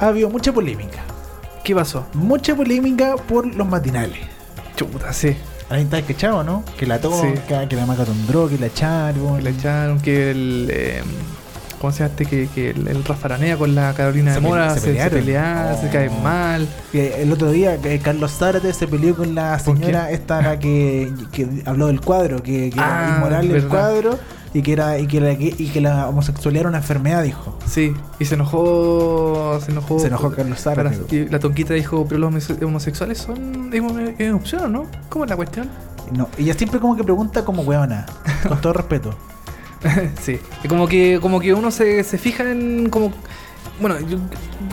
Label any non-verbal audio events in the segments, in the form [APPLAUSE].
Ha habido mucha polémica. ¿Qué pasó? Mucha polémica por los matinales. Chuta, sí. Ahí está cachado, ¿no? Que la tonca, que la maca tondró, que la echaron. Que la echaron, que el. Eh, ¿Cómo se llama este? Que, que el, el Rafa Aranea con la Carolina Se de Mora se, se se, pelearon. pelea, se Oh. caen mal. Que el otro día que Carlos Zárate se peleó con la ¿Con señora esta la que, que habló del cuadro, que, que era Ah, inmoral el cuadro y que era y que, la, y que la homosexualidad era una enfermedad, dijo. Sí, y se enojó. Se enojó. Se enojó Carlos Zárate. Y la tonquita dijo: Pero los homose- homosexuales son. ¿Es, opción o no? ¿Cómo es la cuestión? No, ella siempre como que pregunta como huevona, con todo [LAUGHS] respeto. sí. Como que, como que uno se, se fija en. como Bueno, yo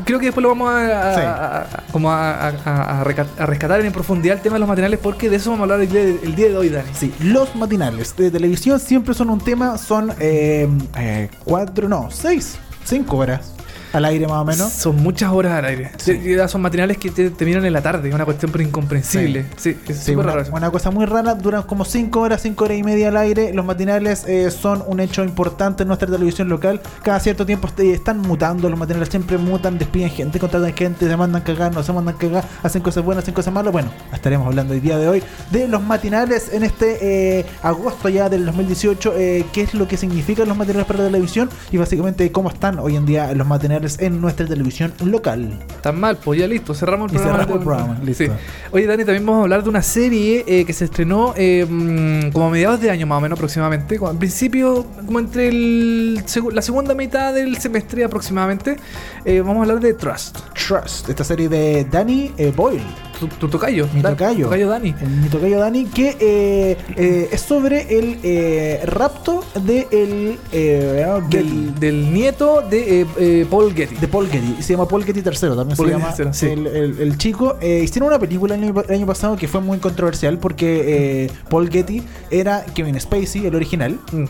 creo que después lo vamos a, a- Sí. a- a- como a, rescatar en profundidad el tema de los materiales porque de eso vamos a hablar el día de, el día de hoy, Dani. Sí, los matinales de televisión siempre son un tema, son eh, eh, cuatro, no, seis, cinco horas al aire más o menos. Son muchas horas al aire. Sí. Son materiales que te, te miran en la tarde, es una cuestión pero incomprensible. Sí, es súper una, raro una cosa muy rara, duran como 5 horas, 5 horas y media al aire. Los matinales eh, son un hecho importante en nuestra televisión local. Cada cierto tiempo est- están mutando, los matinales siempre mutan, despiden gente, contratan gente, se mandan cagar, no se mandan cagar, hacen cosas buenas, hacen cosas malas. Bueno, estaremos hablando el día de hoy de los matinales en este eh, agosto ya del 2018, eh, qué es lo que significan los matinales para la televisión y básicamente cómo están hoy en día los matinales en nuestra televisión local. Tan mal, pues ya listo, cerramos el Y programa. cerramos el programa, listo. Sí. Oye, Dani, también vamos a hablar de una serie eh, que se estrenó eh, mm, como a mediados de año más o menos aproximadamente. Como al principio, como entre el la segunda mitad del semestre aproximadamente. eh, vamos a hablar de Trust. Trust, esta serie de Danny eh, Boyle. Tu, tu tocayo. Mi Dan- tocayo. Tocayo Dani. El mi tocayo Dani, que eh, eh, es sobre el eh, rapto de el eh, Del, del nieto de eh, eh, Paul Getty. de Paul Getty. Se llama Paul Getty III, también Paul se llama III, sí. el, el- el chico. Eh, hicieron una película el año, el año pasado que fue muy controversial porque eh, Paul Getty era Kevin Spacey, el original. Mm,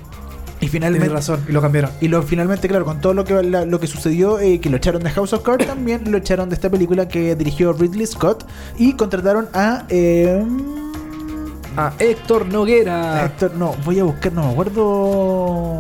Y finalmente... Tienes razón, y lo cambiaron. Y lo, finalmente, claro, con todo lo que, la- lo que sucedió, eh, que lo echaron de House of Cards, [COUGHS] también lo echaron de esta película que dirigió Ridley Scott. Y contrataron a... eh, Ah, Héctor Noguera. Héctor, no, voy a buscar, no me acuerdo.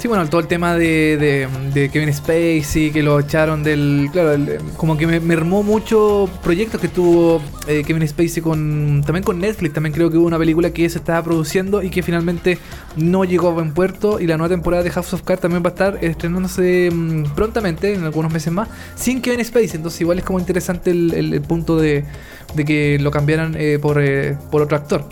Sí, bueno, todo el tema de, de, de Kevin Spacey, que lo echaron del. Claro, el- como que me mermó mucho proyectos que tuvo eh, Kevin Spacey con. También con Netflix. También creo que hubo una película que se estaba produciendo y que finalmente no llegó a buen puerto. Y la nueva temporada de House of Cards también va a estar estrenándose mm, prontamente, en algunos meses más, sin Kevin Spacey. Entonces, igual es como interesante el punto de, de que lo cambiaran eh, por, eh, por otro actor.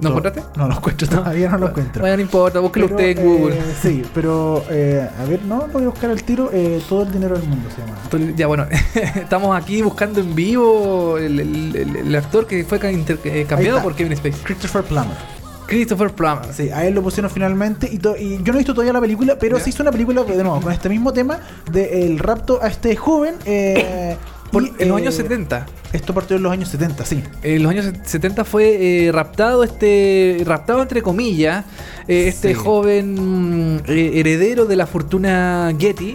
¿No encontraste? No lo encuentro, todavía no lo encuentro. Bueno, no importa, búsquelo Pero, usted en Google. eh, sí, pero eh, a ver, no, voy a buscar el tiro. eh, todo el dinero del mundo se llama. Ya bueno, [LAUGHS] estamos aquí buscando en vivo el, el- el- el actor que fue eh, cambiado por Kevin Spacey. Christopher Plummer. Christopher Plummer. Sí, a él lo pusieron finalmente. Y, y yo no he visto todavía la película, pero se hizo una película de nuevo con este mismo tema del rapto a este joven. eh, [COUGHS] Por- y, en los eh, años 70. Esto partió en los años 70, sí. En los años 70 fue eh, raptado este raptado entre comillas eh, este Sí. joven mm, eh, heredero de la fortuna Getty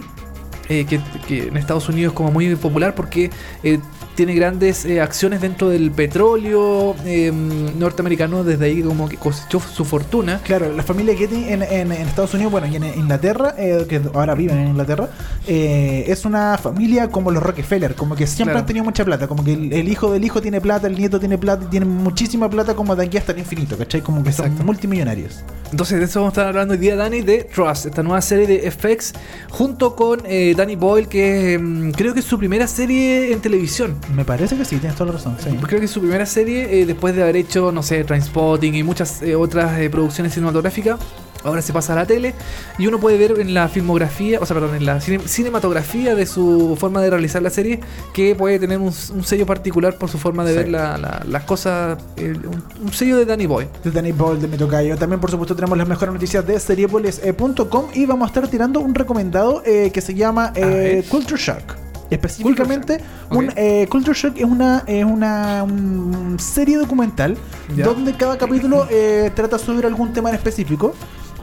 eh, que, que en Estados Unidos es como muy popular porque eh, tiene grandes eh, acciones dentro del petróleo eh, norteamericano desde ahí como que cosechó su fortuna Claro, la familia Getty en, en- en Estados Unidos, bueno, y en Inglaterra, eh, que ahora viven en Inglaterra, eh, es una familia como los Rockefeller, como que siempre Claro. han tenido mucha plata, como que el, el hijo del hijo tiene plata, el nieto tiene plata, y tienen muchísima plata como de aquí hasta el infinito, ¿cachai? Como que Exacto. son multimillonarios. Entonces de eso vamos a estar hablando hoy día, Dani, de Trust, esta nueva serie de FX, junto con eh, Danny Boyle, que mm, creo que es su primera serie en televisión. Me parece que sí, tienes toda la razón. Sí. Creo que es su primera serie, eh, después de haber hecho, no sé, Trainspotting y muchas eh, otras producciones cinematográficas. Ahora se pasa a la tele y uno puede ver en la filmografía, o sea, perdón, en la cine- cinematografía de su forma de realizar la serie que puede tener un, un sello particular por su forma de Sí. ver la- la- las cosas, eh, un, un sello de Danny Boy. de Danny Boyle de Mi Tocayo. También, por supuesto, tenemos las mejores noticias de seriepolis.com y vamos a estar tirando un recomendado eh, que se llama eh. Culture Shock. Específicamente, Culture un, Shock. eh, Culture Shock es una, es una un serie documental donde cada capítulo [CLEARS THROAT] eh, trata sobre algún tema en específico.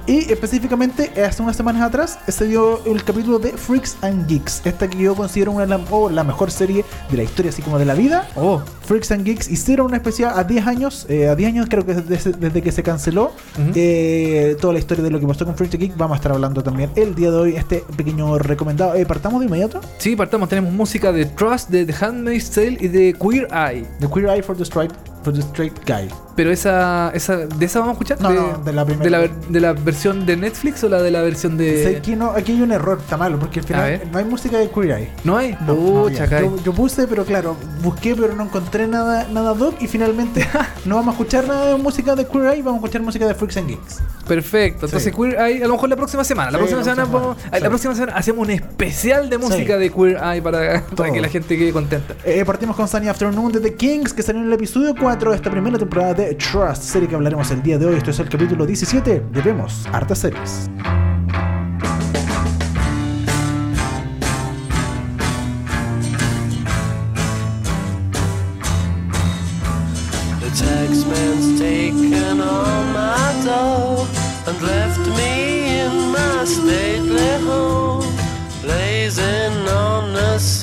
Y específicamente, hace unas semanas atrás, se dio el capítulo de Freaks and Geeks. Esta que yo considero una la, o la mejor serie de la historia, así como de la vida. Oh, Freaks and Geeks hicieron una especial a 10 años, eh, a 10 años creo que desde, desde que se canceló eh, toda la historia de lo que pasó con Freaks and Geeks. Vamos a estar hablando también el día de hoy, este pequeño recomendado. Eh, ¿Partamos de inmediato? sí, partamos. Tenemos música de Trust, de The Handmaid's Tale y de Queer Eye. The Queer Eye for the Straight, for the straight Guy. Pero esa, esa, ¿de esa vamos a escuchar? No, no, de la primera. ¿De la, de la versión de Netflix o la de la versión de...? Sé que no, aquí hay un error, está malo, porque al final no hay música de Queer Eye. ¿No hay? No. Kai. yo, yo puse, pero claro, busqué, pero no encontré nada, nada doc y finalmente [LAUGHS] no vamos a escuchar nada de música de Queer Eye, vamos a escuchar música de Freaks and Geeks. Perfecto. Entonces, Sí. Queer Eye, a lo mejor la próxima semana. La Sí, próxima semana, vamos- la próxima semana hacemos un especial de música de Queer Eye para, [LAUGHS] para que la gente quede contenta. Eh, partimos con Sunny Afternoon de The Kings, que salió en el episodio 4 de esta primera temporada de Trust, serie que hablaremos el día de hoy. Esto es el capítulo 17 de Vemos Hartas Series.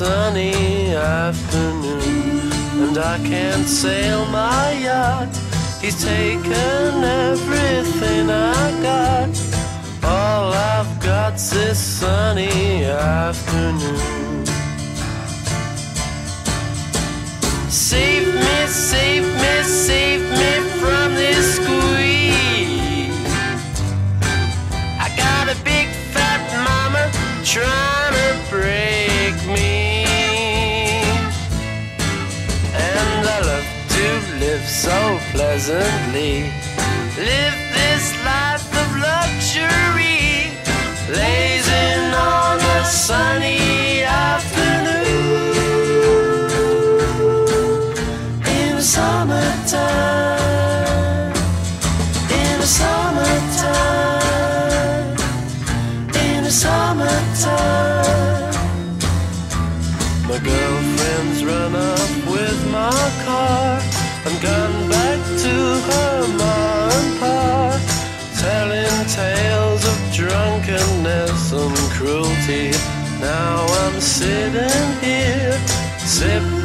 Sunny afternoon. And I can't sail my yacht. He's taken everything I got. All I've got's this sunny afternoon. Save me, save me, save me from this squeeze. I got a big fat mama trying to break me. And I love to live so pleasantly. Live this life of luxury. Blazing on a sunny cruelty. Now I'm sitting here, sipping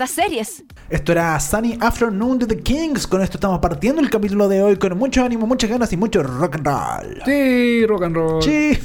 Hartas series. Esto era Sunny Afternoon de The Kings. Con esto estamos partiendo el capítulo de hoy con mucho ánimo, muchas ganas y mucho rock and roll. Sí, rock and roll. Sí.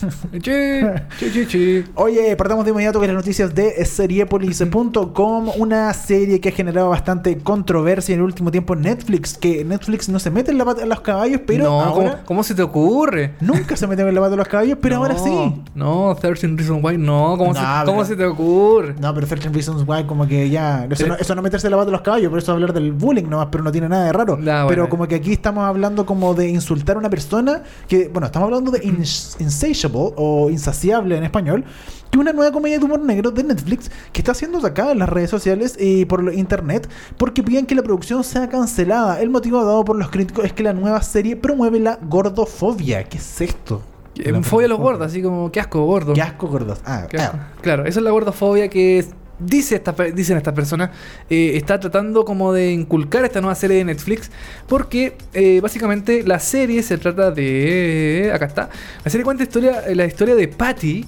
Sí, sí, sí, sí. [LAUGHS] Oye, partamos de inmediato con las noticias de seriepolis.com, una serie que ha generado bastante controversia en el último tiempo en Netflix, que Netflix no se mete en la pata de los caballos, pero no, ahora ¿cómo, cómo se te ocurre? nunca se mete en la pata de los caballos, pero No, ahora sí. No, 13 Reasons Why, no. ¿Cómo, No, se, pero- ¿cómo se te ocurre? No, pero 13 Reasons Why como que ya... Eso, no, eso no meterse en la pata de los caballos, por eso hablar del bullying nomás, pero no tiene nada de raro. Ah, bueno. pero como que aquí estamos hablando como de insultar a una persona que... Bueno, estamos hablando de ins- Insatiable o Insaciable en español, que una nueva comedia de humor negro de Netflix que está siendo sacada en las redes sociales y por internet porque piden que la producción sea cancelada. El motivo dado por los críticos es que la nueva serie promueve la gordofobia. ¿Qué es esto? Eh, fobia a los gordos, así como, qué asco, gordo. Qué asco gordos. Ah, asco. ah. Claro, eso es la gordofobia que es- dice esta, dicen estas personas. eh, está tratando como de inculcar esta nueva serie de Netflix. Porque eh, básicamente la serie se trata de. Acá está. La serie cuenta historia, eh, la historia de Patty.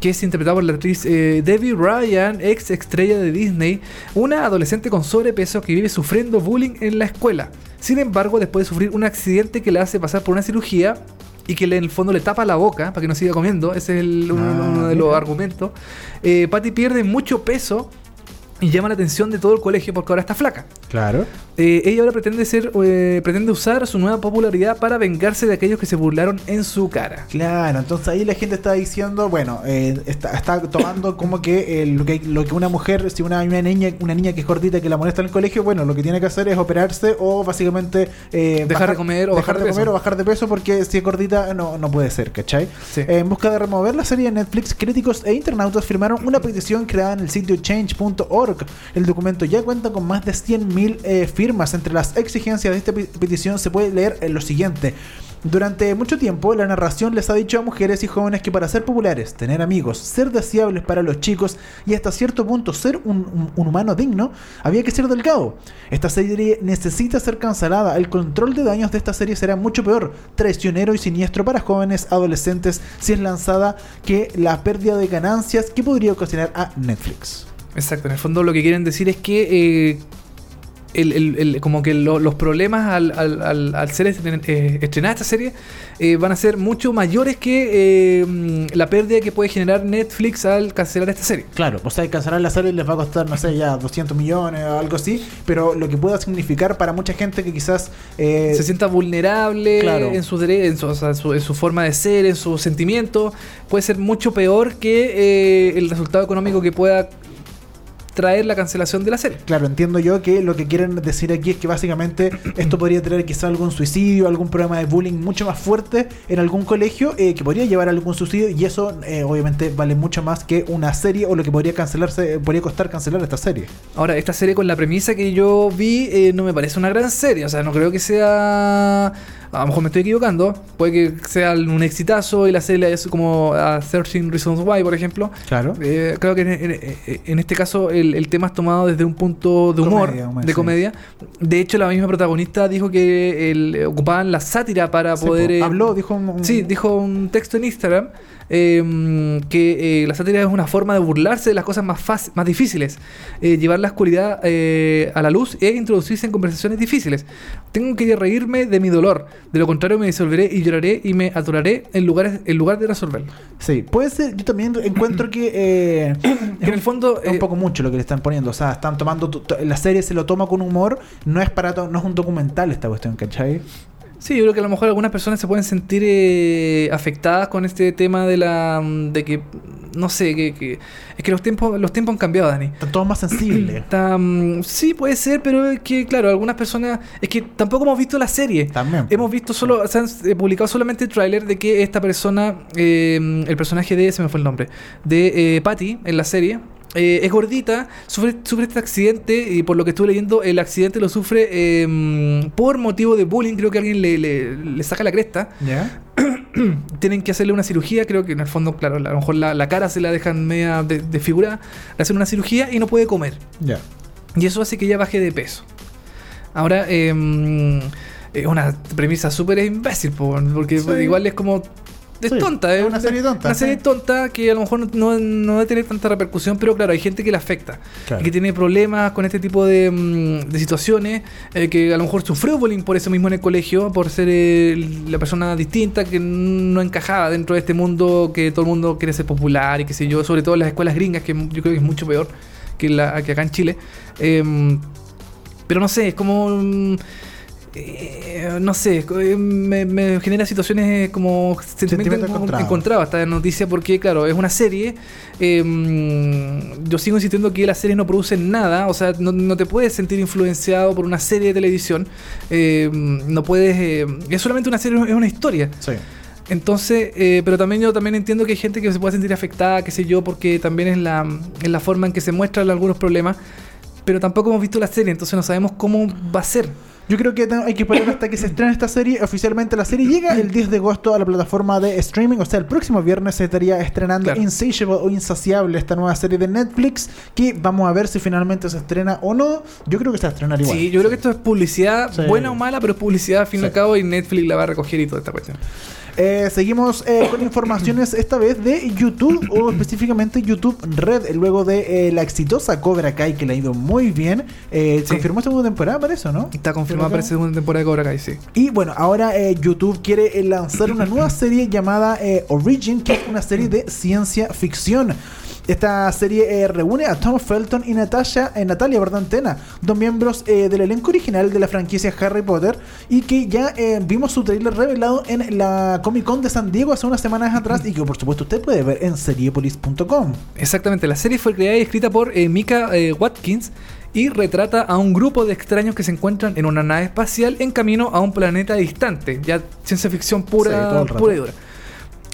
Que es interpretada por la actriz Debbie Ryan, ex estrella de Disney, una adolescente con sobrepeso que vive sufriendo bullying en la escuela. Sin embargo, después de sufrir un accidente que le hace pasar por una cirugía y que le- en el fondo le tapa la boca para que no siga comiendo, ese es el- uno, Ah, uno de los argumentos, eh, Patty pierde mucho peso y llama la atención de todo el colegio porque ahora está flaca. Claro. Eh, ella ahora pretende ser, eh, pretende usar su nueva popularidad para vengarse de aquellos que se burlaron en su cara. Claro, entonces ahí la gente está diciendo, bueno, eh, está, está tomando como que, lo que lo que una mujer, si una, una niña una niña que es gordita que la molesta en el colegio, bueno, lo que tiene que hacer es operarse o básicamente Dejar de comer o dejar bajar de comer peso. o bajar de peso porque si es gordita no, no puede ser, ¿cachai? Sí. En busca de remover la serie de Netflix, críticos e internautas firmaron una petición creada en el sitio change.org. El documento ya cuenta con más de 100.000 eh, firmas. Entre las exigencias de esta pe- petición se puede leer eh, lo siguiente. Durante mucho tiempo, la narración les ha dicho a mujeres y jóvenes que para ser populares, tener amigos, ser deseables para los chicos y hasta cierto punto ser un, un- un humano digno, había que ser delgado. Esta serie necesita ser cancelada. El control de daños de esta serie será mucho peor, traicionero y siniestro para jóvenes adolescentes si es lanzada que la pérdida de ganancias que podría ocasionar a Netflix. Exacto, en el fondo lo que quieren decir es que eh, el, el- el- como que lo- los problemas al, al- al- al ser estren- eh, estrenada esta serie eh, van a ser mucho mayores que eh, mm, la pérdida que puede generar Netflix al cancelar esta serie. Claro, o sea, cancelar la serie les va a costar, no sé, ya 200 millones o algo así, pero lo que pueda significar para mucha gente que quizás... eh, Se sienta vulnerable Claro. en, su, en, su, o sea, en su- en su forma de ser, en sus sentimientos, puede ser mucho peor que eh, el resultado económico que pueda traer la cancelación de la serie. Claro, entiendo yo que lo que quieren decir aquí es que básicamente esto podría traer quizá algún suicidio, algún problema de bullying mucho más fuerte en algún colegio eh, que podría llevar a algún suicidio y eso eh, obviamente vale mucho más que una serie o lo que podría cancelarse, podría costar cancelar esta serie. Ahora, esta serie con la premisa que yo vi eh, no me parece una gran serie. O sea, no creo que sea. A lo mejor me estoy equivocando. Puede que sea un exitazo y la serie es como a 13 Reasons Why, por ejemplo. Claro. Eh, creo que en, en- en este caso el, el tema es tomado desde un punto de humor, Comedia, humor, de sí. comedia. De hecho, la misma protagonista dijo que el- ocupaban la sátira para Sí, poder... po. eh, Habló, dijo un, un- Sí, dijo un texto en Instagram eh, que eh, la sátira es una forma de burlarse de las cosas más, fácil- más difíciles, eh, llevar la oscuridad eh, a la luz e introducirse en conversaciones difíciles. Tengo que reírme de mi dolor, de lo contrario me disolveré y lloraré y me atoraré en, lugares, en lugar de resolverlo. Sí, puede ser, yo también encuentro que... eh, Que [COUGHS] en el fondo... Es un poco mucho lo que le están poniendo. O sea, están tomando. la serie se lo toma con humor. No es para no es un documental esta cuestión, ¿cachai? Sí, yo creo que a lo mejor algunas personas se pueden sentir eh, afectadas con este tema de la de que no sé, que, que- es que los tiempos los tiempos han cambiado, Dani. Están todos más sensibles. [CLEARS THROAT] Está, mm, sí, puede ser, pero es que claro, algunas personas es que tampoco hemos visto la serie. También. Hemos visto solo, se han eh, publicado solamente el tráiler de que esta persona, eh, el personaje de, se me fue el nombre, de eh, Patty en la serie, eh, es gordita, sufre, sufre este accidente y por lo que estuve leyendo, el accidente lo sufre eh, por motivo de bullying, creo que alguien le, le- le saca la cresta. ¿Ya? [CLEARS THROAT] Tienen que hacerle una cirugía, creo que en el fondo, claro, a lo mejor la, la cara se la dejan media de- desfigurada, le hacen una cirugía y no puede comer. Ya. Y eso hace que ella baje de peso. Ahora, eh, es una premisa súper imbécil, po, porque Sí. igual es como es Sí, tonta. es una serie tonta, Una serie tonta que a lo mejor no, no, no debe tener tanta repercusión, pero claro, hay gente que le afecta. Claro. Y que tiene problemas con este tipo de, mm, de situaciones, eh, que a lo mejor sufrió bullying por eso mismo en el colegio, por ser eh, la persona distinta, que no encajaba dentro de este mundo que todo el mundo quiere ser popular y qué sé yo, sobre todo en las escuelas gringas, que yo creo que es mucho peor que, la, que acá en Chile. Em, pero no sé, es como... eh, no sé, eh, me, me genera situaciones como sentimientos encontrados. encontrados esta noticia porque, claro, es una serie. eh, yo sigo insistiendo que las series no producen nada, o sea, no, no te puedes sentir influenciado por una serie de televisión. eh, no puedes. eh, es solamente una serie, es una historia. Sí. Entonces, eh, pero también yo también entiendo que hay gente que se puede sentir afectada, qué sé yo, porque también es la, es la forma en que se muestran algunos problemas. Pero tampoco hemos visto la serie, entonces no sabemos cómo va a ser. Yo creo que hay que esperar hasta que se estrene esta serie. Oficialmente la serie llega el 10 de agosto a la plataforma de streaming. O sea, el próximo viernes se estaría estrenando Claro. Insatiable o Insaciable, esta nueva serie de Netflix. Que vamos a ver si finalmente se estrena o no. Yo creo que se va a estrenar igual. Sí, yo creo que esto es publicidad, Sí. buena o mala, pero es publicidad al fin y al cabo y Netflix la va a recoger y toda esta cuestión. Eh, seguimos eh, con informaciones esta vez de YouTube o específicamente YouTube Red. Luego de eh, la exitosa Cobra Kai que le ha ido muy bien. Eh, Sí. Confirmó segunda temporada para eso, ¿no? Está confirmada para segunda temporada de Cobra Kai, sí. Y bueno, ahora YouTube quiere lanzar una nueva serie llamada Origin, que es una serie de ciencia ficción. Esta serie eh, reúne a Tom Felton y Natasha, eh, Natalia perdón, Tena, dos miembros eh, del elenco original de la franquicia Harry Potter y que ya vimos su trailer revelado en la Comic Con de San Diego hace unas semanas atrás y que por supuesto usted puede ver en seriepolis.com. Exactamente, la serie fue creada y escrita por Mika Watkins y retrata a un grupo de extraños que se encuentran en una nave espacial en camino a un planeta distante. Ya ciencia ficción pura, pura y dura.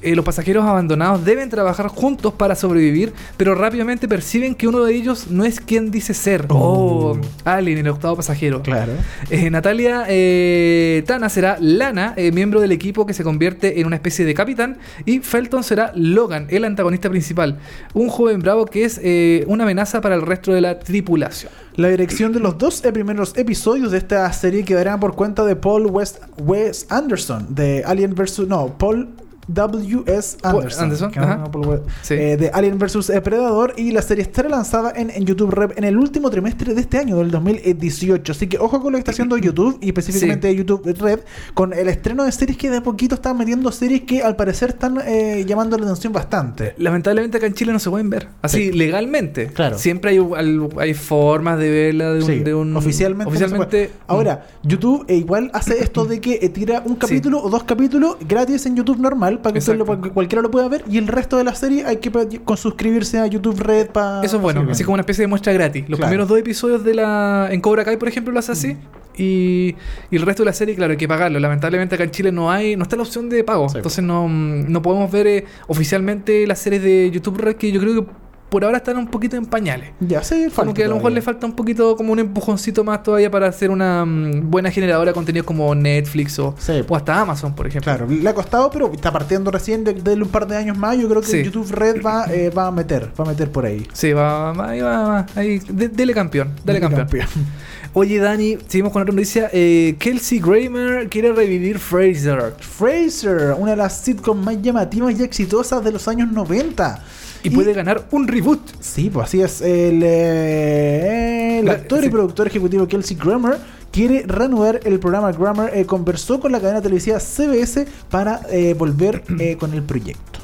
Eh, los pasajeros abandonados deben trabajar juntos para sobrevivir, pero rápidamente perciben que uno de ellos no es quien dice ser. Oh. Oh, Alien, el octavo pasajero. Claro. Eh, Natalia eh, Tana será Lana, miembro del equipo que se convierte en una especie de capitán, y Felton será Logan, el antagonista principal, un joven bravo que es una amenaza para el resto de la tripulación. La dirección de los dos eh, primeros episodios de esta serie quedará por cuenta de Paul West, Wes Anderson de Alien vs. No, Paul W.S. Anderson. Anderson, que ajá. no, Sí. eh, de Alien vs. Predator y la serie estará lanzada en, en YouTube Red en el último trimestre de este año, del 2018. Así que ojo con lo que está haciendo YouTube y específicamente YouTube Red con el estreno de series que de a poquito están metiendo series que al parecer están eh, llamando la atención bastante. Lamentablemente acá en Chile no se pueden ver, así Sí. legalmente. Claro. Siempre hay, formas de verla de un... Sí, de un- oficialmente. oficialmente puede. Ahora, YouTube eh, igual hace esto de que eh, tira un capítulo o dos capítulos gratis en YouTube normal para que, usted lo- para que cualquiera lo pueda ver y el resto de la serie hay que con suscribirse a YouTube Red para. Eso es bueno, así como una especie de muestra gratis. Los Claro. primeros dos episodios de la. En Cobra Kai, por ejemplo, lo hace así. Y, y el resto de la serie, claro, hay que pagarlo. Lamentablemente acá en Chile no hay, no está la opción de pago. Sí. Entonces no, mm, no podemos ver eh, oficialmente las series de YouTube Red que yo creo que por ahora están un poquito en pañales. Ya, sí, Como falta que a lo mejor le falta un poquito, como un empujoncito más todavía para hacer una mm, buena generadora de contenidos como Netflix o, Sí. o hasta Amazon, por ejemplo. Claro, le ha costado, pero está partiendo recién de, de un par de años más. Yo creo que Sí. YouTube Red va, eh, va a meter, va a meter por ahí. Sí, va, va, ahí va, va, ahí, de- dele campeón, dale campeón. [LAUGHS] Oye, Dani, seguimos con otra noticia. Eh, Kelsey Grammer quiere revivir Fraser. Fraser, una de las sitcoms más llamativas y exitosas de los años 90. Y, puede ganar un reboot. Sí, pues así es. El, eh, el La- actor y productor ejecutivo Kelsey Grammer quiere reanudar el programa Grammer. eh, conversó con la cadena televisiva CBS para eh, volver [CLEARS THROAT] con el proyecto.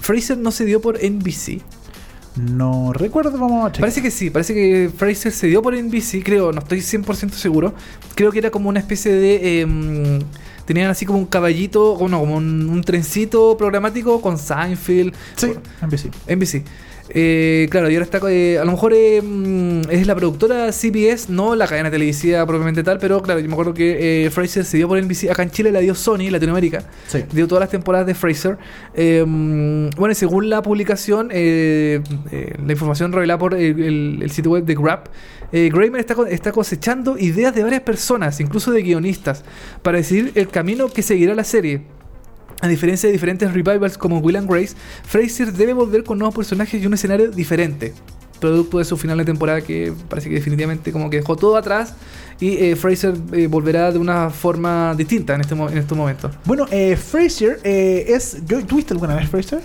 Fraser no se dio por NBC. No recuerdo, vamos a checar. Parece que sí, parece que Fraser se dio por NBC, creo, no estoy 100% seguro. Creo que era como una especie de... tenían así como un caballito, o no, como un, un trencito programático con Seinfeld. Sí, NBC. NBC. Eh, claro, y ahora está. eh, a lo mejor eh, mm, es la productora CBS, no la cadena televisiva propiamente tal, pero claro, yo me acuerdo que eh, Fraser se dio por NBC. Acá en Chile la dio Sony, Latinoamérica. Sí. Dio todas las temporadas de Fraser. Mm, bueno, y según la publicación, la información revelada por el, el- el sitio web de Grab, eh, está, co- está cosechando ideas de varias personas, incluso de guionistas, para decidir el camino que seguirá la serie. A diferencia de diferentes revivals como Will and Grace, Fraser debe volver con nuevos personajes y un escenario diferente. producto de su final de temporada que parece que definitivamente como que dejó todo atrás y eh, Fraser eh, volverá de una forma distinta en, este, en estos momentos. Bueno, eh, Fraser eh, es. ¿yo, ¿Tuviste alguna vez Fraser?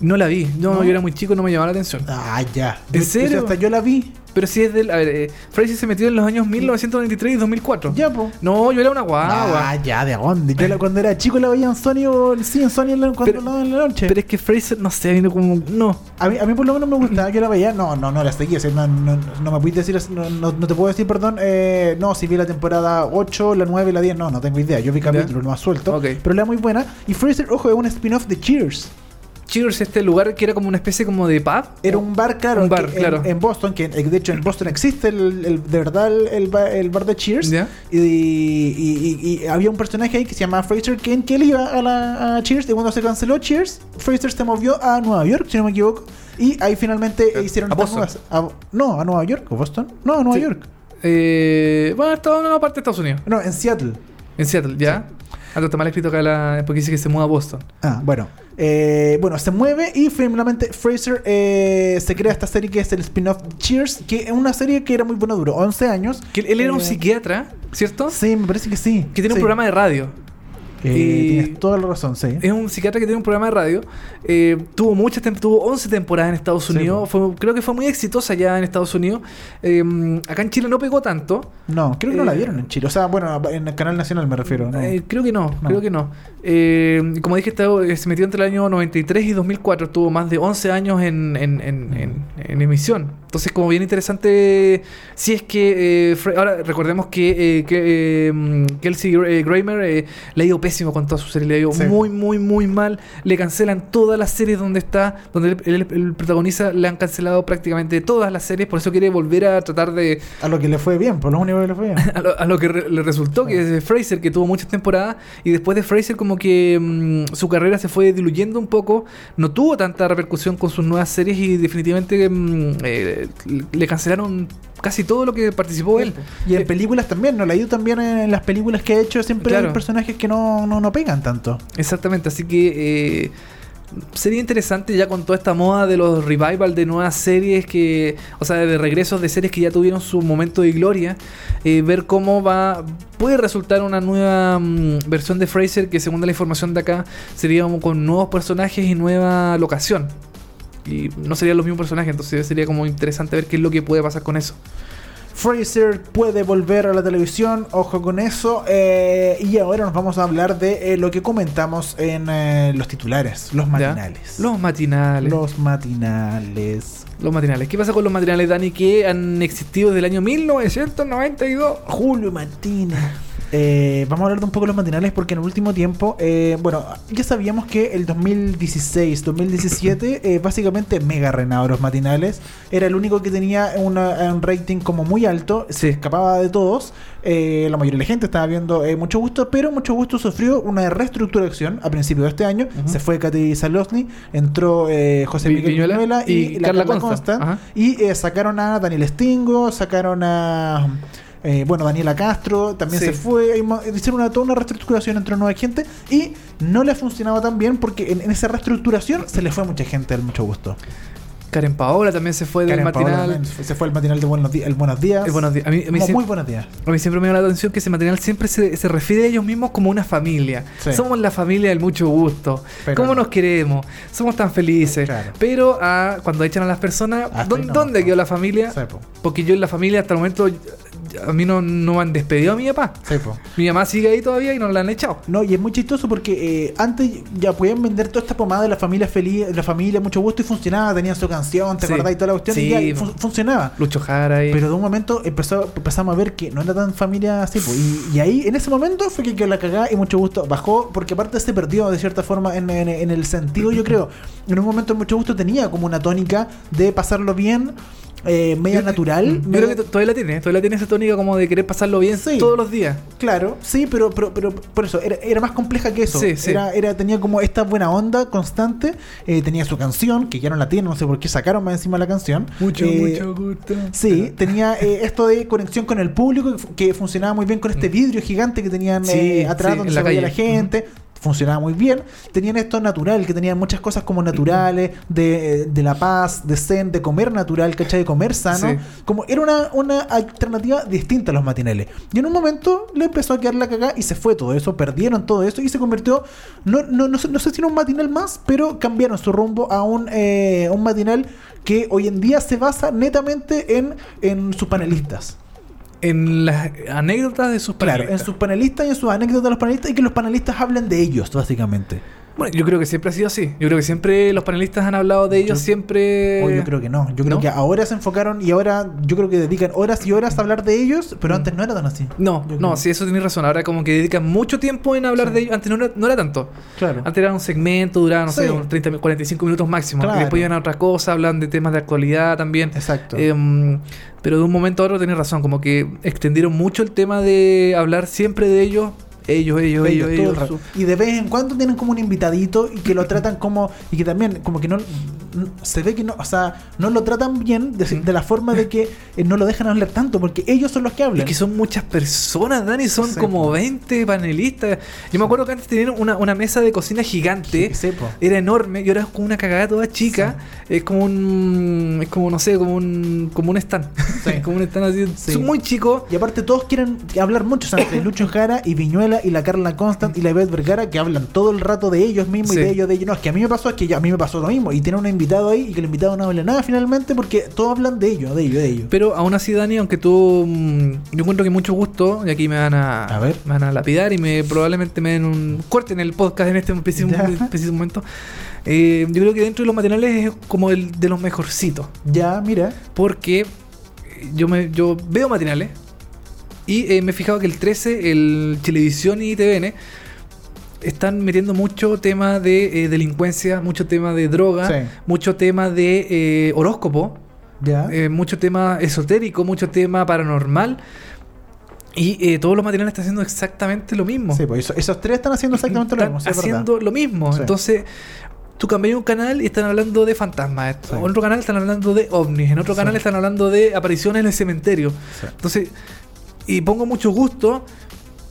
No la vi, no, ¿No? yo era muy chico, no me llamaba la atención. Ah, ya. ¿En Yo- serio? Hasta yo la vi. Pero sí es del... A ver, eh, Fraser se metió en los años 1993 y 2004. Ya, po. No, yo era una guagua. Ah, ya, ¿de dónde? Yo la- [LAUGHS] cuando era chico la veía en Sony o sí, en Sony en la- cuando Pero- en la noche. Pero es que Fraser, no sé, vino como... No. A mí, a mí por lo menos me gustaba, yo la veía, no, no, no la seguía, o sea, no, no, no me puedes decir, no, no, no te puedo decir, perdón, eh, no, si vi la temporada 8, la 9, la 10, no, no tengo idea, yo vi capítulos más suelto, Ok. pero la muy buena, y Fraser, ojo, es un spin-off de Cheers, Cheers, este lugar que era como una especie como de pub. era un bar, claro, Un bar, en, claro. en Boston, que eh, de hecho en Boston existe el, el- de verdad el, el ba- el bar de Cheers, Ya. y, y- y- y había un personaje ahí que se llama Fraser Kane, que él iba a, la, a Cheers, y cuando se canceló Cheers, Fraser se movió a Nueva York, si no me equivoco, y ahí finalmente ¿A hicieron estas Boston? nuevas- a- no, a Nueva York, o Boston, no, a Nueva Sí. York. Eh, bueno, estaba en una parte de Estados Unidos. No, en Seattle. En Seattle, ¿ya? Ah, está mal escrito acá la, porque dice que se muda a Boston. Ah, bueno. Eh, bueno, se mueve y finalmente Fraser eh, se crea esta serie que es el spin-off Cheers, que es una serie que era muy buena, duró 11 años. Que él, él era un Eh, psiquiatra, ¿cierto? Sí, me parece que sí. Que tiene un programa de radio. Eh, Tienes toda la razón, sí. Es un psiquiatra que tiene un programa de radio. Eh, tuvo muchas tuvo 11 temporadas en Estados Sí, Unidos. Fue- creo que fue muy exitosa ya en Estados Unidos. Eh, acá en Chile no pegó tanto. No, creo que no la Eh, vieron en Chile. O sea, bueno, en el canal nacional me refiero. ¿no? Eh, creo que no, No. creo que no. Eh, como dije, se metió entre el año 93 y 2004. Estuvo más de 11 años en, en- en- en- en emisión. Entonces, como bien interesante, si es que... eh, ahora, recordemos que, eh, que eh, mm, Kelsey eh, Grammer eh, le ha ido pésimo con toda su serie. Le ha ido Sí. muy, muy, muy mal. Le cancelan todas las series donde está, donde él, él- él protagoniza. Le han cancelado prácticamente todas las series. Por eso quiere volver a tratar de, A lo que le fue bien, por lo único que le fue bien. [LAUGHS] a lo, a lo que re- le resultó, que es Fraser, que tuvo muchas temporadas, y después de Fraser como que mm, su carrera se fue diluyendo un poco, no tuvo tanta repercusión con sus nuevas series y definitivamente mm, eh, le cancelaron casi todo lo que participó él. Y en Eh, películas también, ¿no? La ido también en las películas que ha hecho, siempre Claro. hay personajes que no, no, no pegan tanto. Exactamente, así que eh, sería interesante ya con toda esta moda de los revival de nuevas series que, o sea, de regresos de series que ya tuvieron su momento de gloria, eh, ver cómo va, puede resultar una nueva mm, versión de Fraser que según la información de acá sería como con nuevos personajes y nueva locación. Y no serían los mismos personajes, entonces sería como interesante ver qué es lo que puede pasar con eso. Fraser puede volver a la televisión, ojo con eso. eh, y ahora nos vamos a hablar de eh, lo que comentamos en eh, los titulares, los ¿Ya? matinales. Los matinales. Los... Los matinales. matinales. ¿Qué pasa con los matinales, Dani, que han existido desde el año 1992? Julio Martínez. [LAUGHS] Eh, vamos a hablar de un poco de los matinales porque en el último tiempo, eh, bueno, ya sabíamos que el 2016, 2017, eh, básicamente mega reinado los matinales. Era el único que tenía una- un rating como muy alto, se escapaba de todos. La mayoría de la gente estaba viendo Mucho Gusto, pero Mucho Gusto sufrió una reestructuración a principios de este año. Se fue Katy Salosny, entró José Miguel Viñuela y, y la Carla Carla. Ajá. Y sacaron a Daniel Stingo, sacaron a. eh, bueno, Daniela Castro también Sí. se fue. Hicieron una, toda una reestructuración entre nueva gente y no le ha funcionado tan bien porque en, en esa reestructuración se le fue mucha gente al mucho gusto. Karen Paola también se fue del matinal. se fue al matinal de Buenos Días. El Buenos Días. El Buenos Días. A mí- a mí Como sí- muy buenos días. A mí siempre me llama la atención que ese material siempre se, se refiere a ellos mismos como una familia. Sí. Somos la familia del mucho gusto. Pero ¿Cómo no. nos queremos? Somos tan felices. Claro. Pero ah, cuando echan a las personas, Hasta ¿dó- ahí no, ¿dónde no. quedó la familia? Porque yo en la familia hasta el momento, a mí no, no me han despedido a mi papá. Sí. Mi mamá sigue ahí todavía y no la han echado. No, y es muy chistoso porque eh, antes ya podían vender toda esta pomada de la familia feliz, la familia mucho gusto y funcionaba, tenían su canción, te Sí. acordás y toda la cuestión Sí, y ya po. fun- funcionaba. Lucho Jara ahí. Pero de un momento empezó, empezamos a ver que no era tan familia así. y, y ahí, en ese momento, fue que, que la cagada y mucho gusto bajó, porque aparte se perdió de cierta forma en, en- en el sentido, yo creo. En un momento, mucho gusto tenía como una tónica de pasarlo bien, eh, media Yo- natural. Yo creo que to- todavía la tiene, todavía la tiene esa tónica como de querer pasarlo bien Sí. todos los días. Claro, sí, pero, pero, pero por eso, era, era más compleja que eso. Sí, sí. Era, era, tenía como esta buena onda constante, eh, tenía su canción, que ya no la tiene, no sé por qué sacaron más encima la canción. Mucho, Eh, mucho gusto. Sí, tenía eh, esto de conexión con el público que, fu- que funcionaba muy bien con este vidrio gigante que tenían atrás donde en se la veía la gente. Funcionaba muy bien, tenían esto natural, que tenían muchas cosas como naturales, de, de la paz, de zen, de comer natural, ¿cachai? De comer sano. Sí. Como era una, una alternativa distinta a los matinales. Y en un momento le empezó a quedar la cagada y se fue todo eso, perdieron todo eso y se convirtió, no, no, no, sé, no sé si era un matinal más, pero cambiaron su rumbo a un, eh, un matinal que hoy en día se basa netamente en, en sus panelistas. En las anécdotas de sus Claro, en panelistas. sus panelistas y en sus anécdotas de los panelistas y que los panelistas hablen de ellos, básicamente. Bueno, yo creo que siempre ha sido así. Yo creo que siempre los panelistas han hablado de ellos, Yo- siempre... O yo creo que no. Yo creo ¿no? que ahora se enfocaron y ahora yo creo que dedican horas y horas a hablar de ellos, pero Mm. antes no era tan así. No, no, sí, eso tienes razón. Ahora como que dedican mucho tiempo en hablar Sí. de ellos. Antes no era, no era tanto. Claro. Antes era un segmento, duraba, no sé, Sí. unos 30, 45 minutos máximo. Claro. Y después iban a otra cosa, hablan de temas de actualidad también. Exacto. Em, pero de un momento a otro tenés razón, como que extendieron mucho el tema de hablar siempre de ellos, ellos, ellos, ellos, Ellos. Y de vez en cuando tienen como un invitadito y que lo tratan como. Y que también, como que no. Se ve que no. O sea, no lo tratan bien de, de la forma de que eh, no lo dejan hablar tanto, porque ellos son los que hablan. Es que son muchas personas, Dani, son Sí, como po. 20 panelistas. Yo me acuerdo que antes tenían una, una mesa de cocina gigante. Sí. Era enorme y ahora es como una cagada toda chica. Es como un. Es como, no sé, como un. Como un stand. [LAUGHS] Como un stand así. Sí. Son muy chicos. Y aparte todos quieren hablar mucho, entre [COUGHS] Lucho Jara y Viñuela y la Carla Constant y la Beth Vergara que hablan todo el rato de ellos mismos y de ellos, de ellos. No, es que a mí me pasó, es que a mí me pasó lo mismo. Y tiene un invitado ahí y que el invitado no habla nada finalmente porque todos hablan de ellos, de ellos, de ellos. Pero aún así, Dani, aunque tú. mm, Yo encuentro que mucho gusto. Y aquí me van a. A ver. Me van a lapidar y me probablemente me den un corte en el podcast en este preciso, [LAUGHS] preciso momento. Eh, yo creo que dentro de los materiales es como el de los mejorcitos. Ya, mira. Porque yo me yo veo matinales y eh, me he fijado que el 13, el Televisión y TVN están metiendo mucho tema de eh, delincuencia, mucho tema de droga, Sí. mucho tema de eh, horóscopo, Ya. eh, mucho tema esotérico, mucho tema paranormal. Y eh, todos los materiales están haciendo exactamente lo mismo. Sí, pues eso- esos tres están haciendo exactamente lo Están mismo. sí, es haciendo verdad. lo mismo. Sí. Entonces, tú cambias un canal y están hablando de fantasmas. Sí. En otro canal están hablando de ovnis. En otro canal están hablando de apariciones en el cementerio. Entonces, y pongo mucho gusto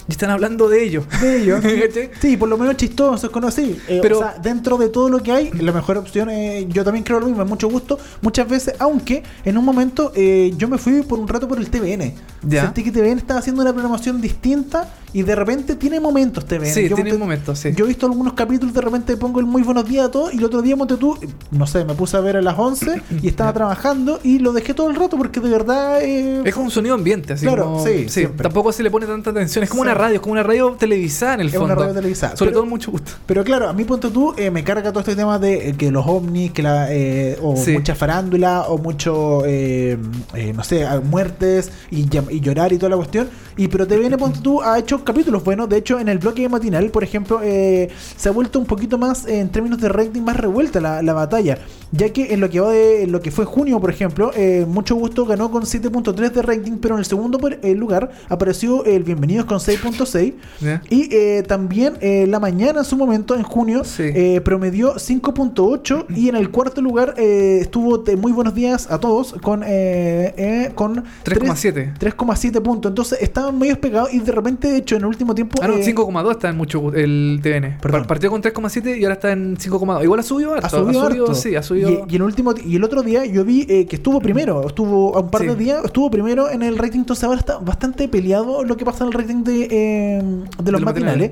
y están hablando de ellos. De ellos. [LAUGHS] Sí, por lo menos chistosos, conocí. Eh, Pero- o sea, dentro de todo lo que hay, la mejor opción, eh, yo también creo lo mismo, es mucho gusto, muchas veces, aunque en un momento eh, yo me fui por un rato por el TVN. Ya. Sentí que TVN estaba haciendo una programación distinta y de repente tiene momentos TVN. Sí, Yo tiene momentos, sí. Yo he visto algunos capítulos, de repente pongo el muy buenos días a todos y el otro día monté tú, no sé, me puse a ver a las 11 y [COUGHS] estaba trabajando y lo dejé todo el rato porque de verdad... eh, Es como un sonido ambiente, así Claro, como- sí, siempre. Tampoco se le pone tanta atención. Es como Sí. una radio, es como una radio televisada en el Es fondo. una radio televisada. Sobre Pero- todo mucho gusto. Pero claro, a mí punto tú eh, me carga todo este tema de eh, que los ovnis, que la, eh, o Sí. mucha farándula, o mucho, eh, eh, no sé, muertes y, y llorar y toda la cuestión. Y pero te viene, ponte tú, ha hecho capítulos buenos. De hecho, en el bloque matinal, por ejemplo, eh, se ha vuelto un poquito más, en términos de rating, más revuelta la, la batalla. Ya que en lo que va de en lo que fue junio, por ejemplo, eh, mucho gusto ganó con 7.3 de rating, pero en el segundo eh, lugar apareció el Bienvenidos con 6.6. [LAUGHS] ¿ya? Y eh, también eh, la mañana en su momento, en junio, Sí. promedió 5.8 y en el cuarto lugar eh, estuvo de muy buenos días a todos con, eh, eh, con 3,7. 3,7 puntos. Entonces estaban medio pegados y de repente, de hecho, en el último tiempo... Ah, no, eh, 5,2 está en mucho el TVN. Perdón. Partió con 3,7 y ahora está en 5,2. Igual ha subido harto. ha subido, harto. Sí, ha subido. Y, y el último y el otro día yo vi eh, que estuvo primero, estuvo a un par Sí. de días, estuvo primero en el rating, entonces ahora está bastante peleado lo que pasa en el rating de, eh, de los matinales. matinales.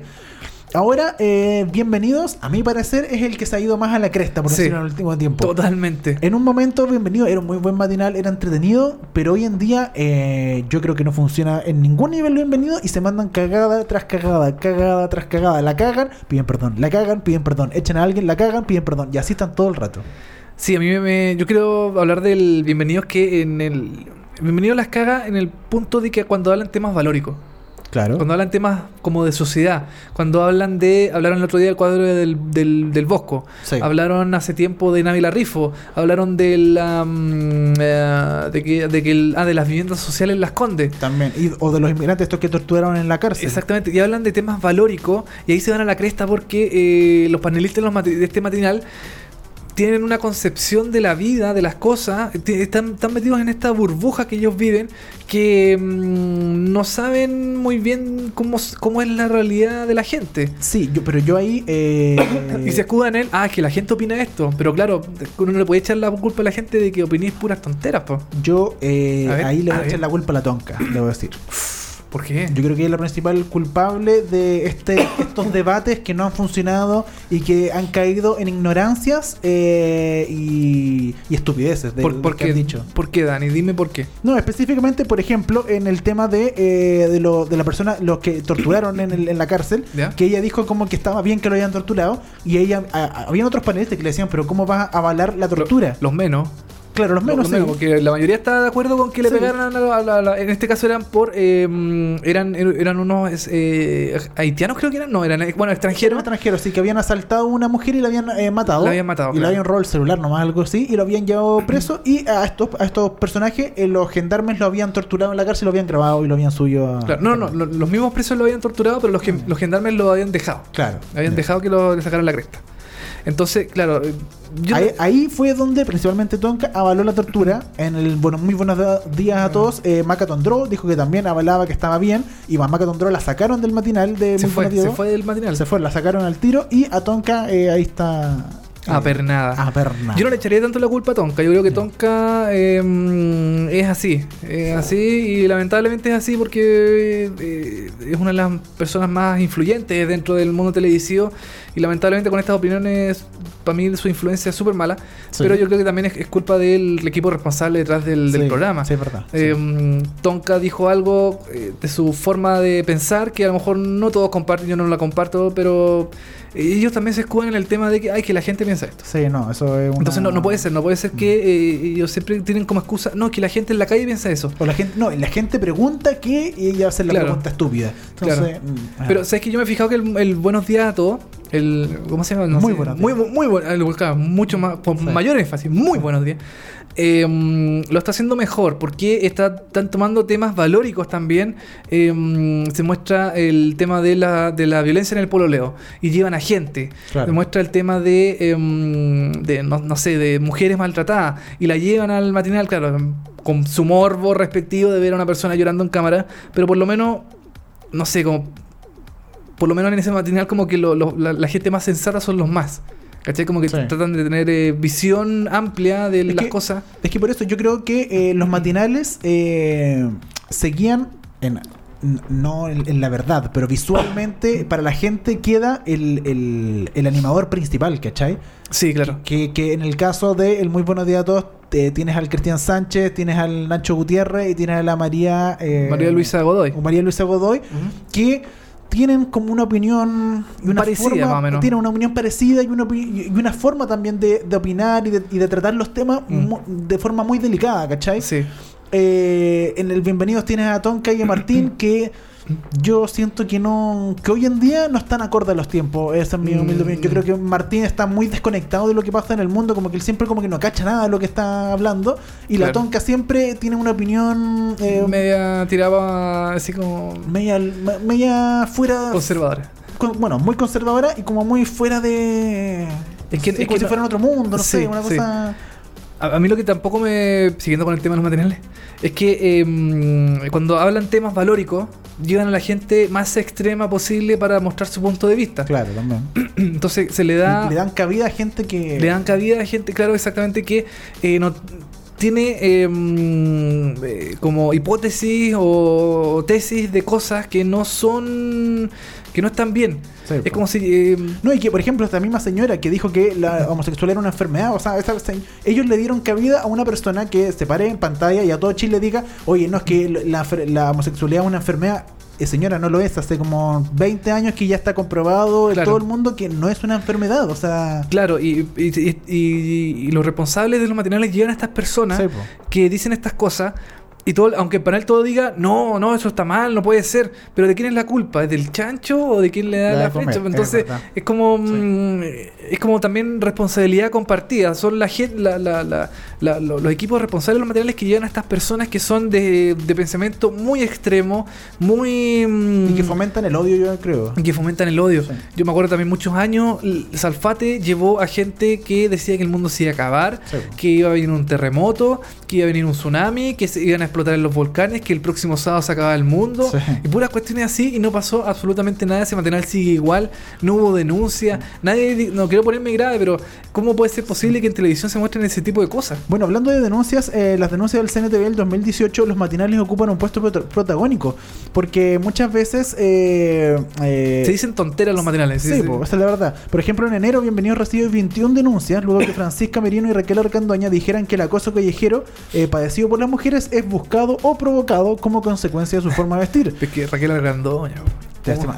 Ahora, eh, bienvenidos, a mi parecer es el que se ha ido más a la cresta, por Sí. decirlo en el último tiempo. Totalmente. En un momento, bienvenido, era un muy buen matinal, era entretenido, pero hoy en día eh, yo creo que no funciona en ningún nivel bienvenido y se mandan cagada tras cagada, cagada tras cagada. La cagan, piden perdón, la cagan, piden perdón, echan a alguien, la cagan, piden perdón, y así están todo el rato. Sí, a mí me, me- yo quiero hablar del bienvenidos que en el bienvenido las caga en el punto de que cuando hablan temas valóricos, Claro. cuando hablan temas como de sociedad, cuando hablan de hablaron el otro día del cuadro del, del, del Bosco, Sí. hablaron hace tiempo de Návila Rifo, hablaron de la mm, eh, de que de que el- ah, de las viviendas sociales en Las Condes. También. Y- o de los inmigrantes estos que torturaron en la cárcel. Exactamente, y hablan de temas valóricos y ahí se van a la cresta porque eh, los panelistas de, los mati- de este matinal tienen una concepción de la vida, de las cosas, están, están metidos en esta burbuja que ellos viven que mm, no saben muy bien cómo, cómo es la realidad de la gente. Sí, yo, pero yo ahí. eh, [COUGHS] Y se escudan en él, ah, es que la gente opina esto. Pero claro, uno no le puede echar la culpa a la gente de que opinís puras tonteras, po. Yo eh, ver, ahí le voy a echar la culpa a la tonca, debo decir. [COUGHS] ¿Por qué? Yo creo que es la principal culpable de este, [COUGHS] estos debates que no han funcionado y que han caído en ignorancias eh, y, y estupideces de, ¿Por, de por lo que qué, han dicho. ¿Por qué, Dani? Dime por qué. No, específicamente, por ejemplo, en el tema de, eh, de, lo, de la persona, los que torturaron en, el- en la cárcel, ¿Ya? que ella dijo como que estaba bien que lo hayan torturado y ella, a- a- habían otros panelistas que le decían, pero ¿cómo vas a avalar la tortura? Los menos. Claro, los menos, Los menos, sí. porque la mayoría está de acuerdo con que le Sí. pegaran a la, a la- a la- En este caso eran por. eh, eran, eran unos eh, haitianos, creo que eran. No, eran. eh, Bueno, extranjeros. extranjero, sí, que habían asaltado a una mujer y la habían eh, matado. La habían matado, Y le claro. habían robado el celular, nomás algo así, y lo habían llevado [CLEARS THROAT] preso. Y a estos, a estos personajes, eh, los gendarmes lo habían torturado en la cárcel, lo habían grabado y lo habían subido a. Claro, no, no, lo- los mismos presos lo habían torturado, pero los, gen- los gendarmes lo habían dejado. Claro. Habían dejado que lo le sacaran la cresta. Entonces, claro. eh, yo- Ahí, ahí fue donde principalmente Tonka avaló la tortura. En el bueno, muy buenos días a todos, eh, Maca Tondró dijo que también avalaba que estaba bien. Y Maca Tondró la sacaron del matinal de se Muy fue, se fue del matinal. Se fue, la sacaron al tiro. Y a Tonka eh, ahí está. A pernada. A perna. Yo no le echaría tanto la culpa a Tonka. Yo creo que Tonka eh, mm, es así. Es así y lamentablemente es así porque eh, es una de las personas más influyentes dentro del mundo televisivo. Y lamentablemente con estas opiniones, para mí su influencia es súper mala. Sí. Pero yo creo que también es, es culpa del equipo responsable detrás del, del Sí, programa. Sí, es verdad. Eh, mm, Tonka dijo algo eh, de su forma de pensar que a lo mejor no todos comparten, yo no la comparto, pero ellos también se escudan en el tema de que, ay, que la gente piensa esto. Sí, no, eso es una... Entonces no, no puede ser, no puede ser que eh, ellos siempre tienen como excusa, no, que la gente en la calle piensa eso. O la gente, no, la gente pregunta que y ella hace la Claro. pregunta estúpida. Entonces, Claro. mm. Pero sabes que yo me he fijado que el, el buenos días a todos, el ¿cómo se llama? No Muy sé, buenos muy, días. muy, bueno, el- claro, mucho más, con Sí. mayor énfasis, muy buenos días. eh, mm, lo está haciendo mejor porque está, están tomando temas valóricos también. eh, mm, se muestra el tema de la, de la violencia en el pololeo y llevan a gente. Claro. Se muestra el tema de, eh, mm, de no, no sé, de mujeres maltratadas y la llevan al matinal, claro, con su morbo respectivo de ver a una persona llorando en cámara, pero por lo menos, no sé, como por lo menos en ese matinal como que lo- lo- la, la gente más sensata son los más. ¿Cachai? Como que Sí. tratan de tener eh, visión amplia de Es las que- cosas. Es que por eso yo creo que eh, los matinales eh, seguían en no en, en la verdad, pero visualmente para la gente queda el, el- el animador principal, ¿cachai? Sí, claro. Que, que en el caso de El Muy Buenos Días a Todos, te- tienes al Cristian Sánchez, tienes al Nacho Gutiérrez y tienes a la María... eh, María Luisa Godoy. o María Luisa Godoy, que tienen como una opinión y una Parecida, forma, más o menos. tienen una opinión parecida y una, y una forma también de, de opinar y de, y de tratar los temas Mm. de forma muy delicada, ¿cachai? Sí. Eh, en el Bienvenidos tienes a Tonka y a Martín [CLEARS THROAT] que yo siento que no que hoy en día no están acorde a los tiempos esa es mi humilde opinión. yo Mm. creo que Martín está muy desconectado de lo que pasa en el mundo como que él siempre como que no cacha nada de lo que está hablando y la. Tonka siempre tiene una opinión eh, Media tiraba así como media, me- media fuera conservadora. con- bueno, muy conservadora y como muy fuera de. Es que- Sí, es como que si no- fuera en otro mundo, no Sí, sé, una sí. A, a mí lo que tampoco me. Siguiendo con el tema de los materiales. Es que eh, cuando hablan temas valóricos, llevan a la gente más extrema posible para mostrar su punto de vista. Claro, también. [CLEARS THROAT] Entonces se le da. Le dan cabida a gente que. le dan cabida a gente, claro, exactamente que eh, no tiene mm, eh, como hipótesis o tesis de cosas que no son. Que no están bien. Sí, es po. como si. eh, No, y que por ejemplo, esta misma señora que dijo que la [LAUGHS] homosexualidad era una enfermedad, o sea, esta ellos le dieron cabida a una persona que se pare en pantalla y a todo Chile diga, oye, no es que la, la homosexualidad es una enfermedad. Eh, señora, no lo es. Hace como 20 años que ya está comprobado en todo el mundo que no es una enfermedad. O sea, Claro, y, y, y- los responsables de los matinales llevan a estas personas Sí, que dicen estas cosas Y todo, aunque para él todo diga, no, no, eso está mal, no puede ser. Pero ¿de quién es la culpa? ¿Es del chancho o de quién le da La la, comer, flecha? es Entonces, es como mm, es como también responsabilidad compartida. Son la la- la- la- la- lo- los equipos responsables de los materiales que llevan a estas personas que son de, de pensamiento muy extremo, muy mm, Y que fomentan el odio, yo creo. que fomentan el odio. Sí. Yo me acuerdo también muchos años, Salfate llevó a gente que decía que el mundo se iba a acabar, Sí. que iba a venir un terremoto, que iba a venir un tsunami, que se iban a explotar en los volcanes, que el próximo sábado se acababa el mundo. Sí. Y puras cuestiones así y no pasó absolutamente nada. Ese material sigue igual, no hubo denuncia. Nadie, di- no quiero ponerme grave, pero ¿cómo puede ser posible que en televisión se muestren ese tipo de cosas? Bueno, hablando de denuncias, eh, las denuncias del CNTV del 2018, los matinales ocupan un puesto prota- protagónico. Porque muchas veces. eh, eh, Se dicen tonteras los materiales. Sí, po, esa es la verdad. Por ejemplo, en enero, Bienvenido recibió 21 denuncias luego que [COUGHS] Francisca Merino y Raquel Arcandoña dijeran que el acoso callejero padecido por las mujeres es buscado o provocado como consecuencia de su forma de vestir. [LAUGHS] Es que Raquel Argandoña.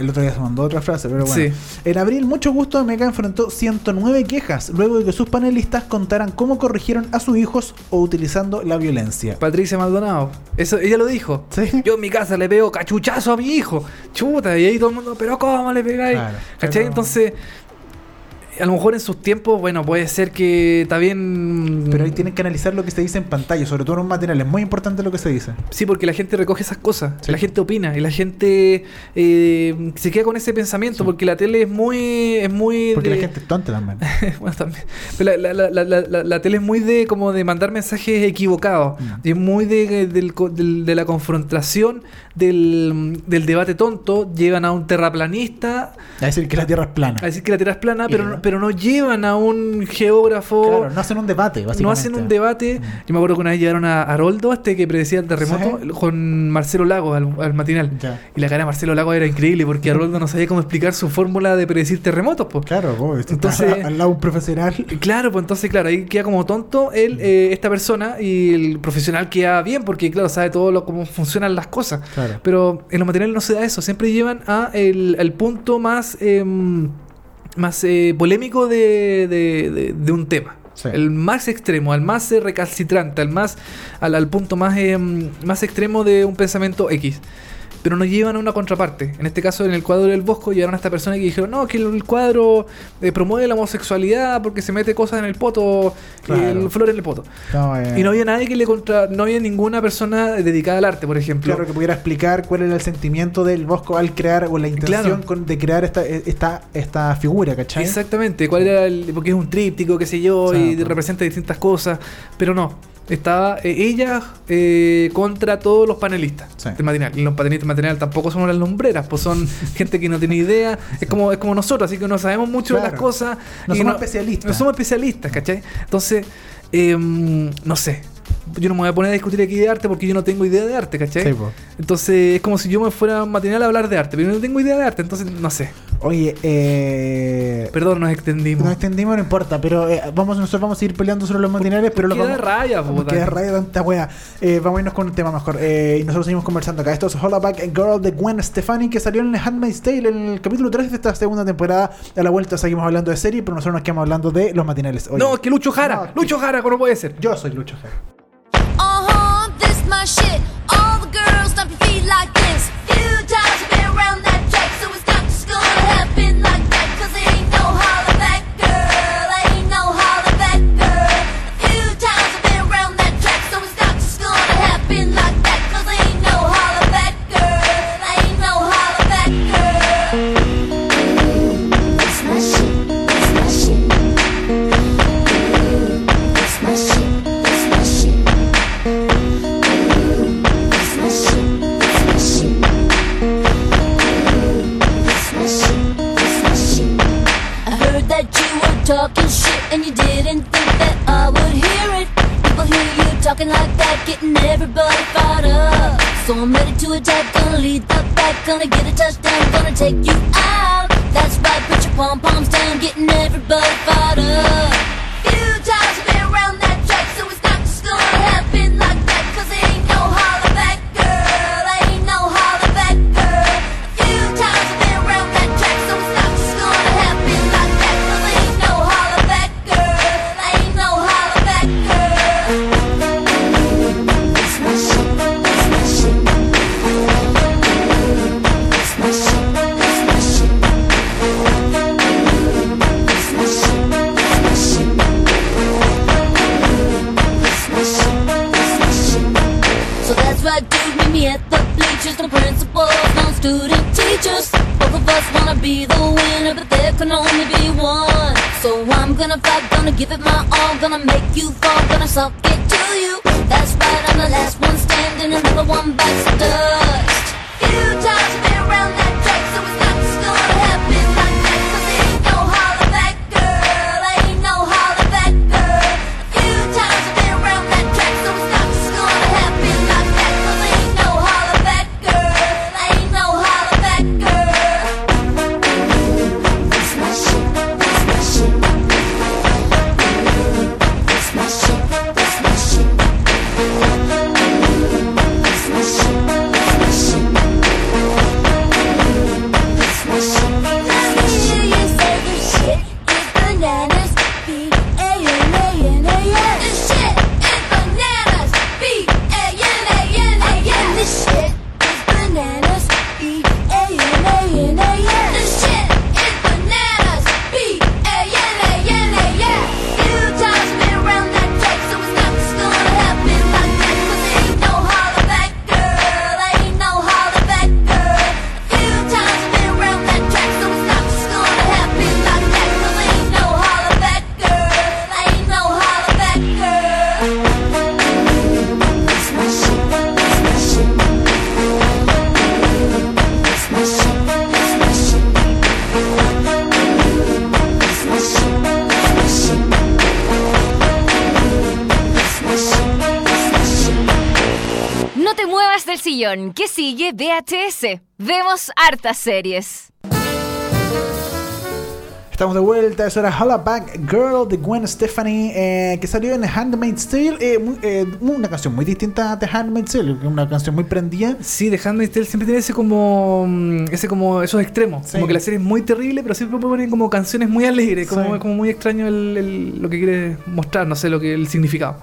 El otro día se mandó otra frase, pero bueno. Sí. En abril, Mucho Gusto de Meca enfrentó 109 quejas luego de que sus panelistas contaran cómo corrigieron a sus hijos o utilizando la violencia. Patricia Maldonado. Eso, ella lo dijo. ¿Sí? Yo en mi casa le pego cachuchazo a mi hijo. Chuta, y ahí todo el mundo, pero ¿cómo le pegáis? Claro, ¿Cachai? pero- Entonces, a lo mejor en sus tiempos, bueno, puede ser que bien. Pero ahí tienen que analizar lo que se dice en pantalla, sobre todo en un material. Es muy importante lo que se dice. Sí, porque la gente recoge esas cosas, Sí. la gente opina y la gente eh, se queda con ese pensamiento Sí. porque la tele es muy, es muy Porque de- la gente es tonta también. [LAUGHS] bueno, también. Pero la, la- la- la- tele es muy de como de mandar mensajes equivocados. Mm. Y es muy de, del- de la confrontación, del, del debate tonto. Llevan a un terraplanista A decir que la Tierra es plana. a decir que la Tierra es plana, pero, no. pero no llevan a un geógrafo. Claro, no hacen un debate, básicamente. No hacen un debate. Yo me acuerdo que una vez llevaron a Haroldo, este que predecía el terremoto, Sí. con Marcelo Lagos al, al matinal. Ya. Y la cara de Marcelo Lagos era increíble porque Haroldo no sabía cómo explicar su fórmula de predecir terremotos. Pues. Claro, esto Entonces- está al lado un profesional. Claro, pues entonces, claro, ahí queda como tonto él, eh, esta persona y el profesional queda bien porque, claro, sabe todo lo, cómo funcionan las cosas. Claro. Pero en los materiales no se da eso, siempre llevan a el, el punto más, em, más eh, polémico de, de- de- de un tema. Sí. El más extremo, al más eh, recalcitrante, al más al, al punto más, em, más extremo de un pensamiento X. Pero no llevan a una contraparte. En este caso, en el cuadro del Bosco, llevaron a esta persona que dijeron: No, que el cuadro eh, promueve la homosexualidad porque se mete cosas en el poto, Claro. el flor en el poto. No, eh, Y no había nadie que le contra. No había ninguna persona dedicada al arte, por ejemplo. Claro, que pudiera explicar cuál era el sentimiento del Bosco al crear o la intención Claro. con- de crear esta, esta, esta figura, ¿cachai? Exactamente, cuál era el. Porque es un tríptico, qué sé yo, y representa distintas cosas. Pero no. Estaba eh, ella eh, contra todos los panelistas Sí. del matinal. Y los panelistas del matinal tampoco son las lumbreras, pues son [LAUGHS] gente que no tiene idea. Es como, es como nosotros, así que no sabemos mucho de las cosas. No y somos especialistas. No somos especialistas, ¿cachai? Entonces, em, no sé. Yo no me voy a poner a discutir aquí de arte porque yo no tengo idea de arte, ¿cachai? Sí. Entonces es como si yo me fuera matinal a hablar de arte, pero yo no tengo idea de arte, entonces no sé. Oye, eh, Perdón, nos extendimos. nos extendimos, no importa, pero eh, vamos, nosotros vamos a ir peleando sobre los matinales, pero los Queda vamos... raya, po, Queda raya tanta wea. Eh, vamos a irnos con un tema mejor. Eh, y nosotros seguimos conversando acá. Esto es Hollaback Girl de Gwen Stefani, que salió en el Handmaid's Tale en el capítulo 3 de esta segunda temporada. A la vuelta seguimos hablando de serie, pero nosotros nos quedamos hablando de los matinales. Oye, No, es que Lucho Jara, No, Lucho Jara, ¿cómo puede ser? Yo soy Lucho Jara. my shit. And you didn't think that I would hear it. People hear you talking like that, getting everybody fired up. So I'm ready to attack, gonna lead the back, gonna get a touchdown, gonna take you out. That's right, put your pom poms down, getting everybody fired up. 썩 que sigue VHS. Vemos hartas series. Estamos de vuelta, eso era Holla Back Girl de Gwen Stefani, eh, que salió en Handmaid's Tale, eh, muy- eh, una canción muy distinta de Handmaid's Tale, una canción muy prendida. Sí, The Handmaid's Tale siempre tiene ese como. mm, ese como. esos extremos. Sí. Como que la serie es muy terrible, pero siempre ponen como canciones muy alegres. Como, Sí. como muy extraño el, el- lo que quiere mostrar, no sé lo que el significado.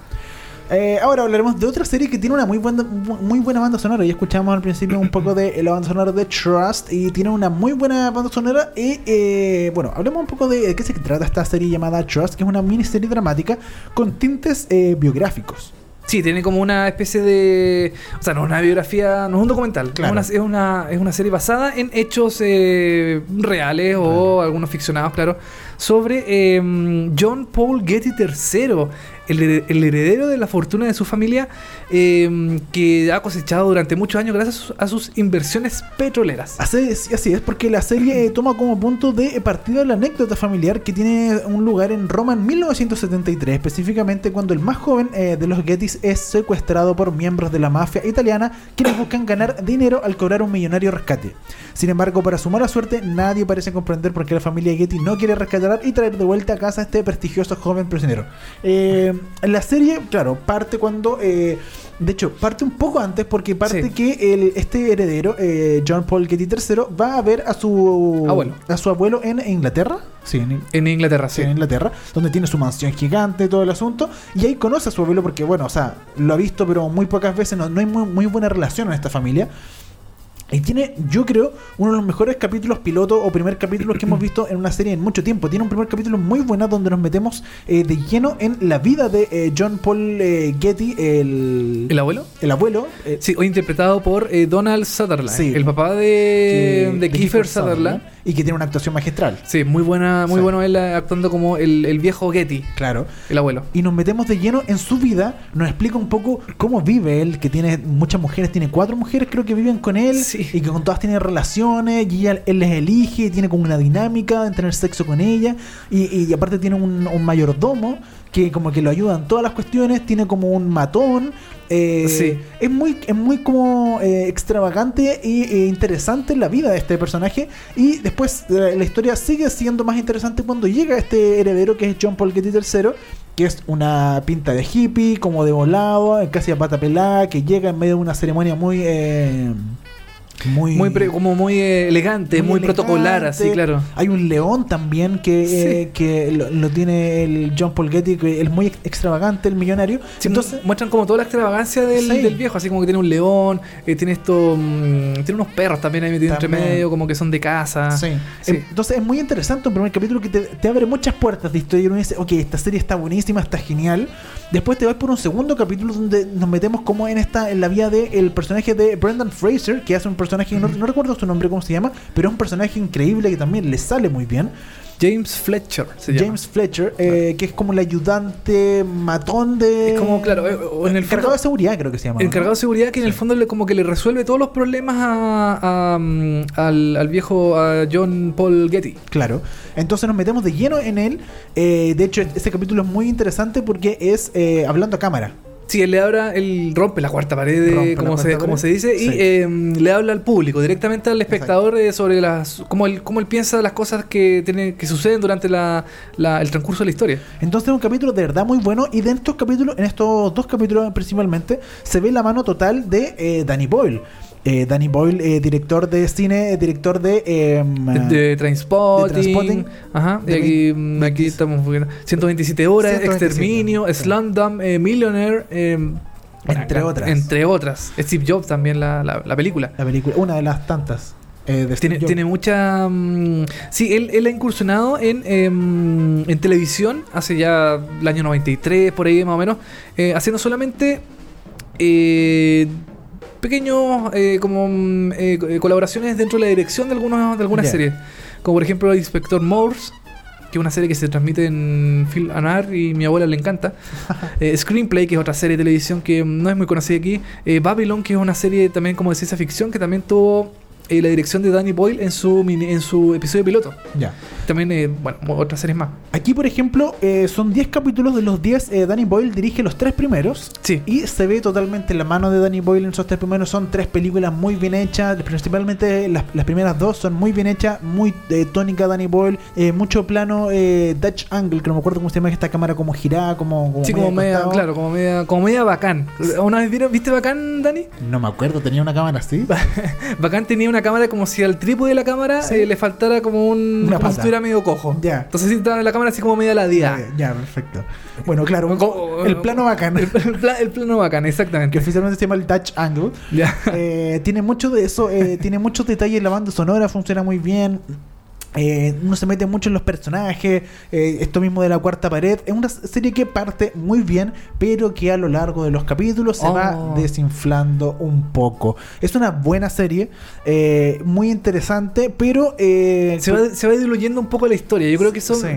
Eh, ahora hablaremos de otra serie que tiene una muy buena, muy buena banda sonora. Ya escuchamos al principio un poco de [CLEARS THROAT] la banda sonora de Trust y tiene una muy buena banda sonora. Y eh, bueno, hablemos un poco de, de qué se trata esta serie llamada Trust, que es una miniserie dramática con tintes eh, biográficos. Sí, tiene como una especie de. O sea, no es una biografía, no es un documental. Claro. Es, una, es, una, es una serie basada en hechos eh, reales o algunos ficcionados, claro, sobre eh, John Paul Getty III, el, her- el heredero de la fortuna de su familia, eh, que ha cosechado durante muchos años gracias a sus, a sus inversiones petroleras. Así es, así es, porque la serie [CLEARS THROAT] toma como punto de partida la anécdota familiar que tiene un lugar en Roma en 1973, específicamente cuando el más joven eh, de los Gettys es secuestrado por miembros de la mafia italiana quienes buscan ganar dinero al cobrar un millonario rescate. Sin embargo, para su mala suerte, nadie parece comprender por qué la familia Getty no quiere rescatar y traer de vuelta a casa a este prestigioso joven prisionero. Eh, la serie, claro, parte cuando... eh, de hecho, parte un poco antes porque parte Sí. que el, este heredero, eh, John Paul Getty III, va a ver a su Abuelo. a su abuelo en Inglaterra. Sí, en, En Inglaterra, sí, sí. en Inglaterra, donde tiene su mansión gigante, todo el asunto. Y ahí conoce a su abuelo porque, bueno, o sea, lo ha visto, pero muy pocas veces, no, no hay muy, muy buena relación en esta familia. Y tiene, yo creo, uno de los mejores capítulos piloto o primer capítulos que hemos [CLEARS THROAT] visto en una serie en mucho tiempo. Tiene un primer capítulo muy bueno donde nos metemos eh, de lleno en la vida de eh, John Paul eh, Getty, el, ¿El abuelo? el abuelo. eh, Sí, hoy interpretado por eh, Donald Sutherland, Sí. el papá de, que- de Kiefer Sutherland. Y que tiene una actuación magistral. Sí, muy buena, muy Sí. bueno él eh, actuando como el, el viejo Getty, Claro. el abuelo. y nos metemos de lleno en su vida. Nos explica un poco cómo vive él, que tiene muchas mujeres, tiene cuatro mujeres creo que viven con él Sí. y que con todas tiene relaciones y ella- él les elige, tiene como una dinámica en tener sexo con ella y, y aparte tiene un, un mayordomo que como que lo ayuda en todas las cuestiones, tiene como un matón. eh, Sí. Es muy, es muy como eh, extravagante e interesante la vida de este personaje. Y después eh, la historia sigue siendo más interesante cuando llega este heredero que es John Paul Getty III, que es una pinta de hippie, como de volado, casi a pata pelada, que llega en medio de una ceremonia muy... eh, muy, Muy pre- como muy eh, elegante, muy, protocolar, elegante. así, claro. Hay un león también que, Sí. eh, que lo, lo tiene el John Paul Getty, que es muy ex- extravagante, el millonario. Sí, Entonces, mu- muestran como toda la extravagancia del, Sí. del viejo, así como que tiene un león, eh, tiene esto, mm, tiene unos perros también ahí metidos entre medio, como que son de casa. Eh, Entonces es muy interesante un primer capítulo que te, te abre muchas puertas de historia y uno dice, ok, esta serie está buenísima, está genial. Después te vas por un segundo capítulo donde nos metemos como en esta en la vida del personaje de Brendan Fraser, que hace un, personaje, no, no recuerdo su nombre, cómo se llama, pero es un personaje increíble que también le sale muy bien. James Fletcher se llama. James Fletcher, eh, que es como el ayudante matón de. Es como, claro, eh, o en el encargado fondo- de seguridad, creo que se llama. ¿no? Encargado de seguridad que en el fondo le, como que le resuelve todos los problemas a, a, mm, al, al viejo a John Paul Getty. Claro. Entonces nos metemos de lleno en él. Eh, de hecho, este capítulo es muy interesante porque es eh, hablando a cámara. Sí, él le habla, él rompe la cuarta pared, Rompe como, se, cuarta como pared. se dice, Sí. y eh, le habla al público, directamente al espectador eh, sobre las cómo él, cómo él piensa las cosas que tiene, que suceden durante la, la- el transcurso de la historia. Entonces es un capítulo de verdad muy bueno y de estos capítulos, en estos dos capítulos principalmente, se ve la mano total de eh, Danny Boyle. Eh, Danny Boyle, eh, director de cine, eh, director de... em, De, de Trainspotting, de Trainspotting, ajá, y aquí, mm, aquí estamos viendo 127 horas, 127, Exterminio, eh, Millionaire, eh, Entre otras. Entre otras. Steve Jobs también la, la, la película. la película, una de las tantas. eh, Tiene, tiene mucha. mm, sí, él, él ha incursionado en, em, en televisión hace ya el año 93, por ahí más o menos, eh, haciendo solamente eh, pequeños eh, como mm, eh, co- colaboraciones dentro de la dirección de, algunos, de algunas series. Como por ejemplo Inspector Morse, que es una serie que se transmite en Film and Art y mi abuela le encanta. [LAUGHS] Eh, Screenplay, que es otra serie de televisión que no es muy conocida aquí. Eh, Babylon, que es una serie también como de ciencia ficción, que también tuvo eh, la dirección de Danny Boyle en su, mini- en su episodio piloto. Ya. También, eh, bueno, otras series más. Aquí, por ejemplo, eh, son 10 capítulos de los 10. eh, Danny Boyle dirige los tres primeros. Sí. Y se ve totalmente la mano de Danny Boyle en esos tres primeros. Son tres películas muy bien hechas. Principalmente las, las primeras dos son muy bien hechas. Muy tónica Danny Boyle. mucho plano Dutch Angle, que no me acuerdo cómo se llama esta cámara como girada, como, como Sí, como al media, claro, como media, como media bacán. ¿Una vez vieron- viste bacán, Dani? No me acuerdo, tenía una cámara así. [LAUGHS] Bacán tenía una cámara como si al trípode de la cámara Sí. eh, le faltara como un. Una como si estuviera medio cojo. Ya. Entonces sí estaba la cámara así como media ladía. Ya, ya, perfecto. Bueno, claro, Como- el plano bacán. El, el pla- el plano bacán, que exactamente. oficialmente se llama el Dutch Angle. Ya. Eh, tiene mucho de eso, eh, tiene muchos detalles, la banda sonora funciona muy bien. Eh, uno se mete mucho en los personajes, eh, esto mismo de la cuarta pared. Es una serie que parte muy bien, pero que a lo largo de los capítulos se Oh. va desinflando un poco. Es una buena serie, eh, muy interesante, pero eh, Se va, se va diluyendo un poco la historia. Yo creo que son. Sí.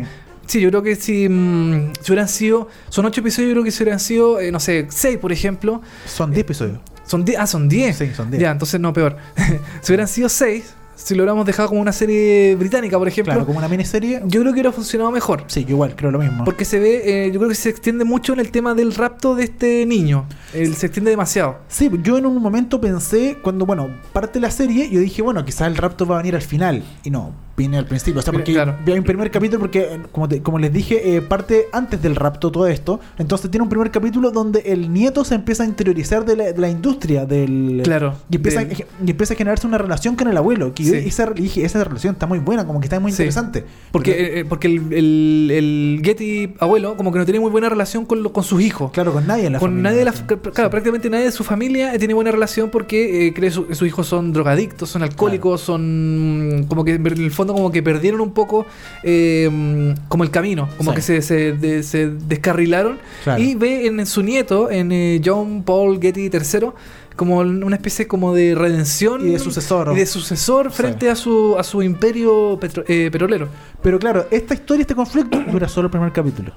Sí, yo creo que si, mm, si hubieran sido. Son ocho episodios, yo creo que si hubieran sido, eh, no sé, seis, por ejemplo. son 10 episodios. Son 10. Ah, son 10. Sí, son 10. Ya, entonces no, peor. [LAUGHS] si hubieran sido seis, si lo hubiéramos dejado como una serie británica, por ejemplo, Claro, como una miniserie. yo creo que hubiera funcionado mejor. Sí, yo igual, creo lo mismo. Porque se ve, eh, yo creo que se extiende mucho en el tema del rapto de este niño. Él se extiende demasiado. Sí, yo en un momento pensé, cuando, bueno, parte la serie, yo dije, bueno, quizás el rapto va a venir al final. Y no, viene al principio. O sea, porque claro. vi un primer capítulo, porque, eh, como, te- como les dije, eh, parte antes del rapto todo esto. Entonces tiene un primer capítulo donde el nieto se empieza a interiorizar de la, de la industria del... Claro, Y empieza, del- y empieza a generarse una relación con el abuelo. Que Sí. esa, esa relación está muy buena, como que está muy Sí. interesante. Porque, eh, eh, porque el, el, el Getty abuelo como que no tiene muy buena relación con, lo- con sus hijos. Claro, con nadie en la con familia, nadie de la, sí. claro, prácticamente nadie de su familia eh, tiene buena relación porque eh, cree su- sus hijos son drogadictos, son alcohólicos, son como que en el fondo como que perdieron un poco eh, como el camino, como Sí. que se, se, de- se descarrilaron Claro. y ve en su nieto, en eh, John Paul Getty III, como una especie como de redención Y de sucesor. y de sucesor frente a su a su imperio petro- eh, petrolero. Pero claro, esta historia, este conflicto, dura solo el primer capítulo.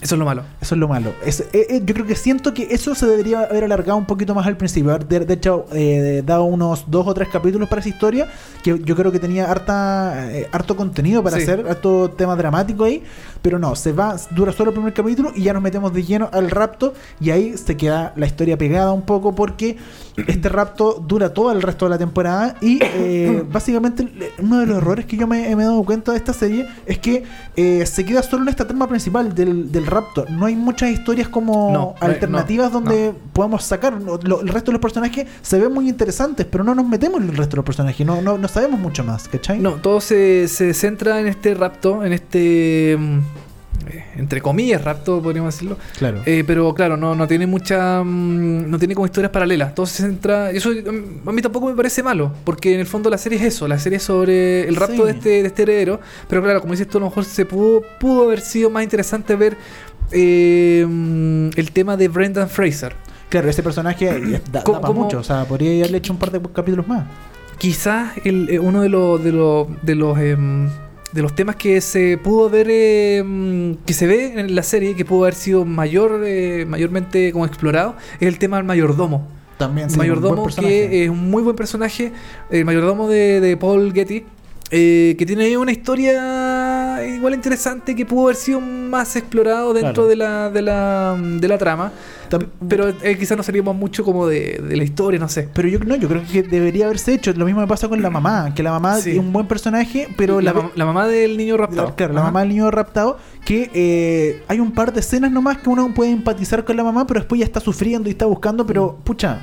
Eso es lo malo. Eso es lo malo. Es- eh, eh, yo creo que siento que eso se debería haber alargado un poquito más al principio. Haber de, de hecho eh, dado unos dos o tres capítulos para esa historia. Que yo creo que tenía harta, eh, harto contenido para Sí. hacer, harto tema dramático ahí. Pero no, se va, dura solo el primer capítulo y ya nos metemos de lleno al rapto. Y ahí se queda la historia pegada un poco porque este rapto dura todo el resto de la temporada. Y eh, [COUGHS] básicamente uno de los errores que yo me, me he dado cuenta de esta serie es que eh, se queda solo en esta trama principal del, del rapto. No hay muchas historias como No, alternativas no, donde podamos sacar. Lo- el resto de los personajes se ven muy interesantes, pero no nos metemos en el resto de los personajes. No, no, no sabemos mucho más, ¿cachai? No, todo se, se centra en este rapto, en este. Eh, entre comillas, rapto, podríamos decirlo. Claro. Eh, pero claro, no, no tiene mucha. mm, no tiene como historias paralelas. Todo se centra. Eso mm, a mí tampoco me parece malo, porque en el fondo la serie es eso: la serie es sobre el rapto Sí. de, este, de este heredero. Pero claro, como dices tú, a lo mejor se pudo, pudo haber sido más interesante ver. eh, mm, el tema de Brendan Fraser. Claro, ese personaje da, ¿Cómo- da pa' cómo- mucho. O sea, podría haberle hecho un par de capítulos más. quizás el, uno de los de los de los em, de los temas que se pudo ver em, que se ve en la serie que pudo haber sido mayor eh, mayormente como explorado es el tema del mayordomo. También sí, un mayordomo buen que es un muy buen personaje. El mayordomo de, de Paul Getty eh, que tiene ahí una historia igual interesante que pudo haber sido más explorado dentro Claro. de, la, de, la, de la trama pero eh, quizás no seríamos mucho como de, de la historia no sé Pero yo no, yo creo que debería haberse hecho. Lo mismo me pasa con la mamá, que la mamá Sí. es un buen personaje, pero la, la, la mamá del niño raptado La- claro, la Ajá. mamá del niño raptado, que eh, hay un par de escenas nomás que uno puede empatizar con la mamá, pero después ya está sufriendo y está buscando, pero pucha.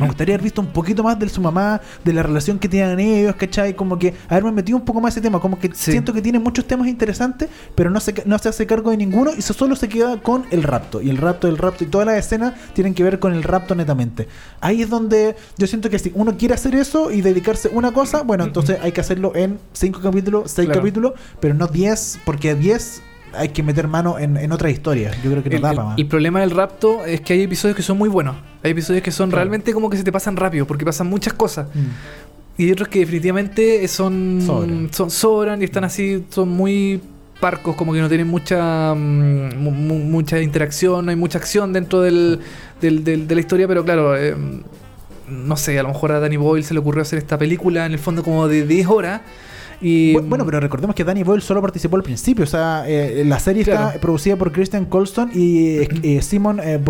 Me gustaría haber visto un poquito más de su mamá, de la relación que tienen ellos, ¿cachai? Como que haberme metido un poco más ese tema. Como que Sí. siento que tiene muchos temas interesantes, pero no se, no se hace cargo de ninguno y solo se queda con el rapto. Y el rapto, el rapto y todas las escenas tienen que ver con el rapto netamente. Ahí es donde yo siento que si uno quiere hacer eso y dedicarse a una cosa, bueno, entonces hay que hacerlo en cinco capítulos, seis Claro. capítulos, pero no 10, porque 10 hay que meter mano en, en otras historias. Yo creo que no el, da el- para más. el problema del rapto es que hay episodios que son muy buenos. Hay episodios que son Claro. realmente como que se te pasan rápido, porque pasan muchas cosas. Mm. Y hay otros que definitivamente son Sobran. son sobran y están así, son muy parcos, como que no tienen mucha mm, mu- mu- mucha interacción, no hay mucha acción dentro del, del- del- de la historia, pero claro, eh, no sé, a lo mejor a Danny Boyle se le ocurrió hacer esta película en el fondo como de 10 horas. Y, Bu- Bueno, pero recordemos que Danny Boyle solo participó al principio. O sea, eh, la serie está producida por Christian Colston y eh, eh, Simon eh,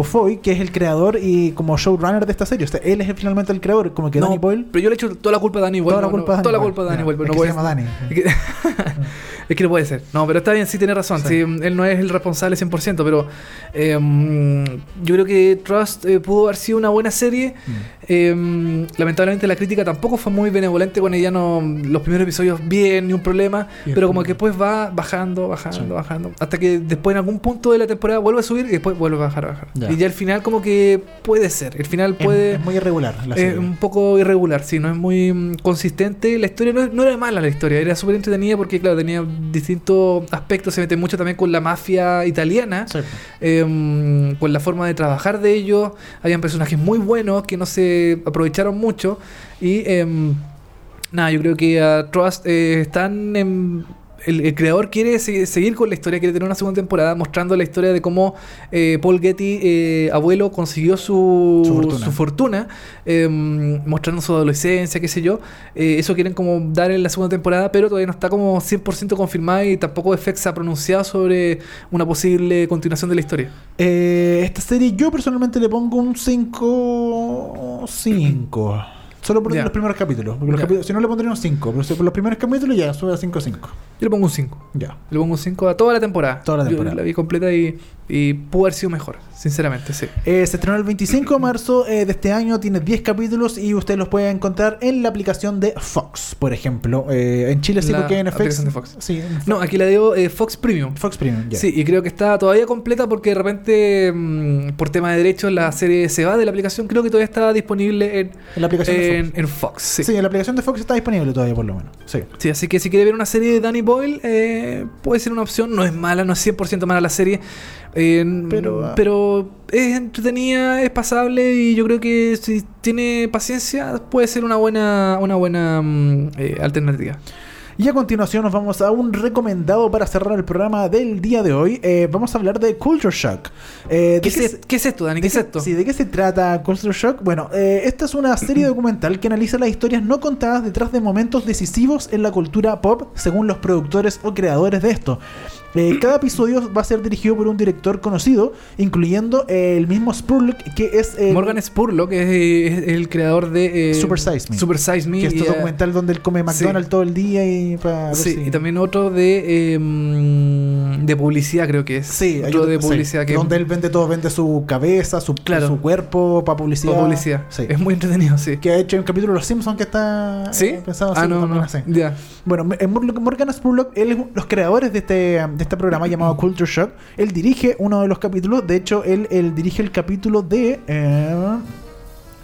que es el creador y como showrunner de esta serie. O sea, él es finalmente el creador. Como que no, Danny Boyle. pero yo le echo toda la culpa a Danny Boyle. Toda la culpa no, a toda la Danny culpa a Danny Boyle. Pero Ya, no es que se llama Danny. Es que, [LAUGHS] es no puede ser. No, pero está bien, sí tiene razón. Sí. Sí, él no es el responsable 100%, pero eh, mm, yo creo que Trust eh, pudo haber sido una buena serie. Mm. Eh, lamentablemente la crítica tampoco fue muy benevolente con ella. No, los primeros episodios bien, ni un problema. Y pero como que después va bajando, bajando, Sí. bajando. Hasta que después en algún punto de la temporada vuelve a subir y después vuelve a bajar, a bajar. Ya. Y ya al final como que puede ser. El final puede... es, muy irregular la Es un poco irregular, sí, no es muy mm, consistente. La historia no, no era mala, la historia, era súper entretenida porque, claro, tenía distintos aspectos. Se mete mucho también con la mafia italiana, Sí. eh, mm, con la forma de trabajar de ellos. Habían personajes muy buenos que no se aprovecharon mucho. Y em, nada, yo creo que a Trust eh, están en. El, el creador quiere se- seguir con la historia, quiere tener una segunda temporada mostrando la historia de cómo eh, Paul Getty, eh, abuelo, consiguió su, Su fortuna. su fortuna, eh, mostrando su adolescencia, qué sé yo. Eh, eso quieren como dar en la segunda temporada, pero todavía no está como 100% confirmada y tampoco FX se ha pronunciado sobre una posible continuación de la historia. Eh, esta serie yo personalmente le pongo un 5 5 Solo por Ya. los primeros capítulos. Porque los capítulos- si no le pondría un 5. Pero si por los primeros capítulos ya sube a 5 5. Yo le pongo un 5. Ya. Le pongo un 5 a toda la temporada. Toda la Yo temporada. la vi completa y, y pudo haber sido mejor, sinceramente, sí. Eh, se estrenó el 25 de marzo eh, de este año, tiene 10 capítulos y usted los puede encontrar en la aplicación de Fox, por ejemplo. Eh, en Chile sí, porque en FX. de Fox. Sí, en No, aquí la dio eh, Fox Premium. Fox Premium, ya. Sí, y creo que está todavía completa porque de repente, mm, por tema de derechos, la serie se va de la aplicación. Creo que todavía está disponible en, En la aplicación de en, Fox. en Fox. Sí. Sí. en la aplicación de Fox está disponible todavía, por lo menos. Sí. Sí, así que si quiere ver una serie de Danny Boyle, puede ser una opción. No es mala, no es 100% mala la serie. Eh, Pero, ah. pero es entretenida, es pasable y yo creo que si tiene paciencia puede ser una buena, una buena mm, eh, alternativa. Y a continuación nos vamos a un recomendado para cerrar el programa del día de hoy. Eh, vamos a hablar de Culture Shock. Eh, ¿de ¿Qué, es, qué es- qué es esto, Dani? ¿De ¿Qué es esto? Sí, ¿de qué se trata Culture Shock? Bueno, eh, esta es una serie [CLEARS THROAT] documental que analiza las historias no contadas detrás de momentos decisivos en la cultura pop, según los productores o creadores de esto. Eh, cada episodio va a ser dirigido por un director conocido, incluyendo eh, el mismo Spurlock, que es Morgan Spurlock que es, el creador de eh, Super Size Me. Super Size Me, que es este eh, documental donde él come McDonald's todo el día y para Sí, si- y también otro de, mm, de publicidad, creo que es. Sí, otro de sí, publicidad que donde él vende todo, vende su cabeza, su, Claro. su cuerpo para publicidad. para publicidad. Sí. Es muy entretenido, sí. Que ha hecho un capítulo de Los Simpsons que está ¿Sí? pensado ah, no, no. Ya. Bueno, Mor- Morgan Spurlock, él es los creadores de este, de este programa llamado Culture Shock. Él dirige uno de los capítulos. De hecho, él, dirige el capítulo de. eh,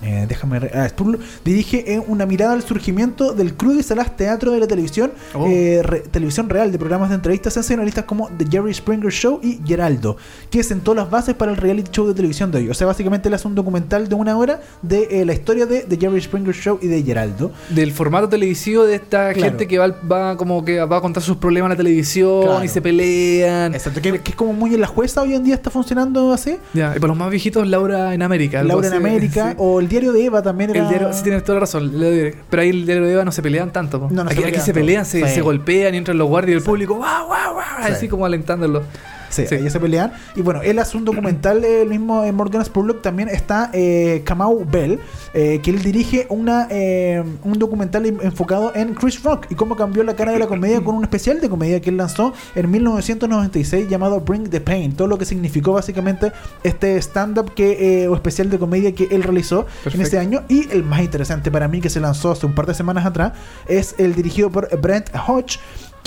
eh, déjame. re- ah, Spurlock dirige eh, una mirada al surgimiento del crudo y salaz teatro de la televisión, Oh. eh, re- televisión real, de programas de entrevistas sensacionalistas como The Jerry Springer Show y Geraldo, que sentó las bases para el reality show de televisión de hoy. O sea, básicamente él hace un documental de una hora de eh, la historia de The Jerry Springer Show y de Geraldo. Del formato televisivo de esta Claro. gente que va, va como que va a contar sus problemas en la televisión Claro. y se pelean. Exacto, que, que es como muy en la jueza hoy en día está funcionando así. Ya, y para los más viejitos, Laura en América. Laura en. América [LAUGHS] Sí. o el diario de Eva también era. El diario, sí tienes toda la razón, el pero ahí el diario de Eva no se pelean tanto. No, no se aquí, aquí pelean se tanto. pelean, se, Sí. se golpean y entran los guardias y el público, ¡guau, guau, guau! Sí. Así como alentándolo. Sí, Sí. ellos se pelean. Y bueno, él hace un documental, eh, el mismo eh, Morgan Spurlock. También está eh, Kamau Bell, eh, que él dirige una, eh, un documental en- enfocado en Chris Rock y cómo cambió la cara de la comedia con un especial de comedia que él lanzó en 1996 llamado Bring the Pain. Todo lo que significó básicamente este stand-up que, o especial de comedia que él realizó en ese año. Y el más interesante para mí, que se lanzó hace un par de semanas atrás, es el dirigido por Brent Hodge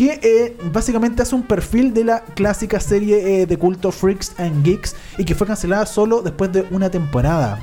que eh, básicamente hace un perfil de la clásica serie eh, de culto Freaks and Geeks y que fue cancelada solo después de una temporada.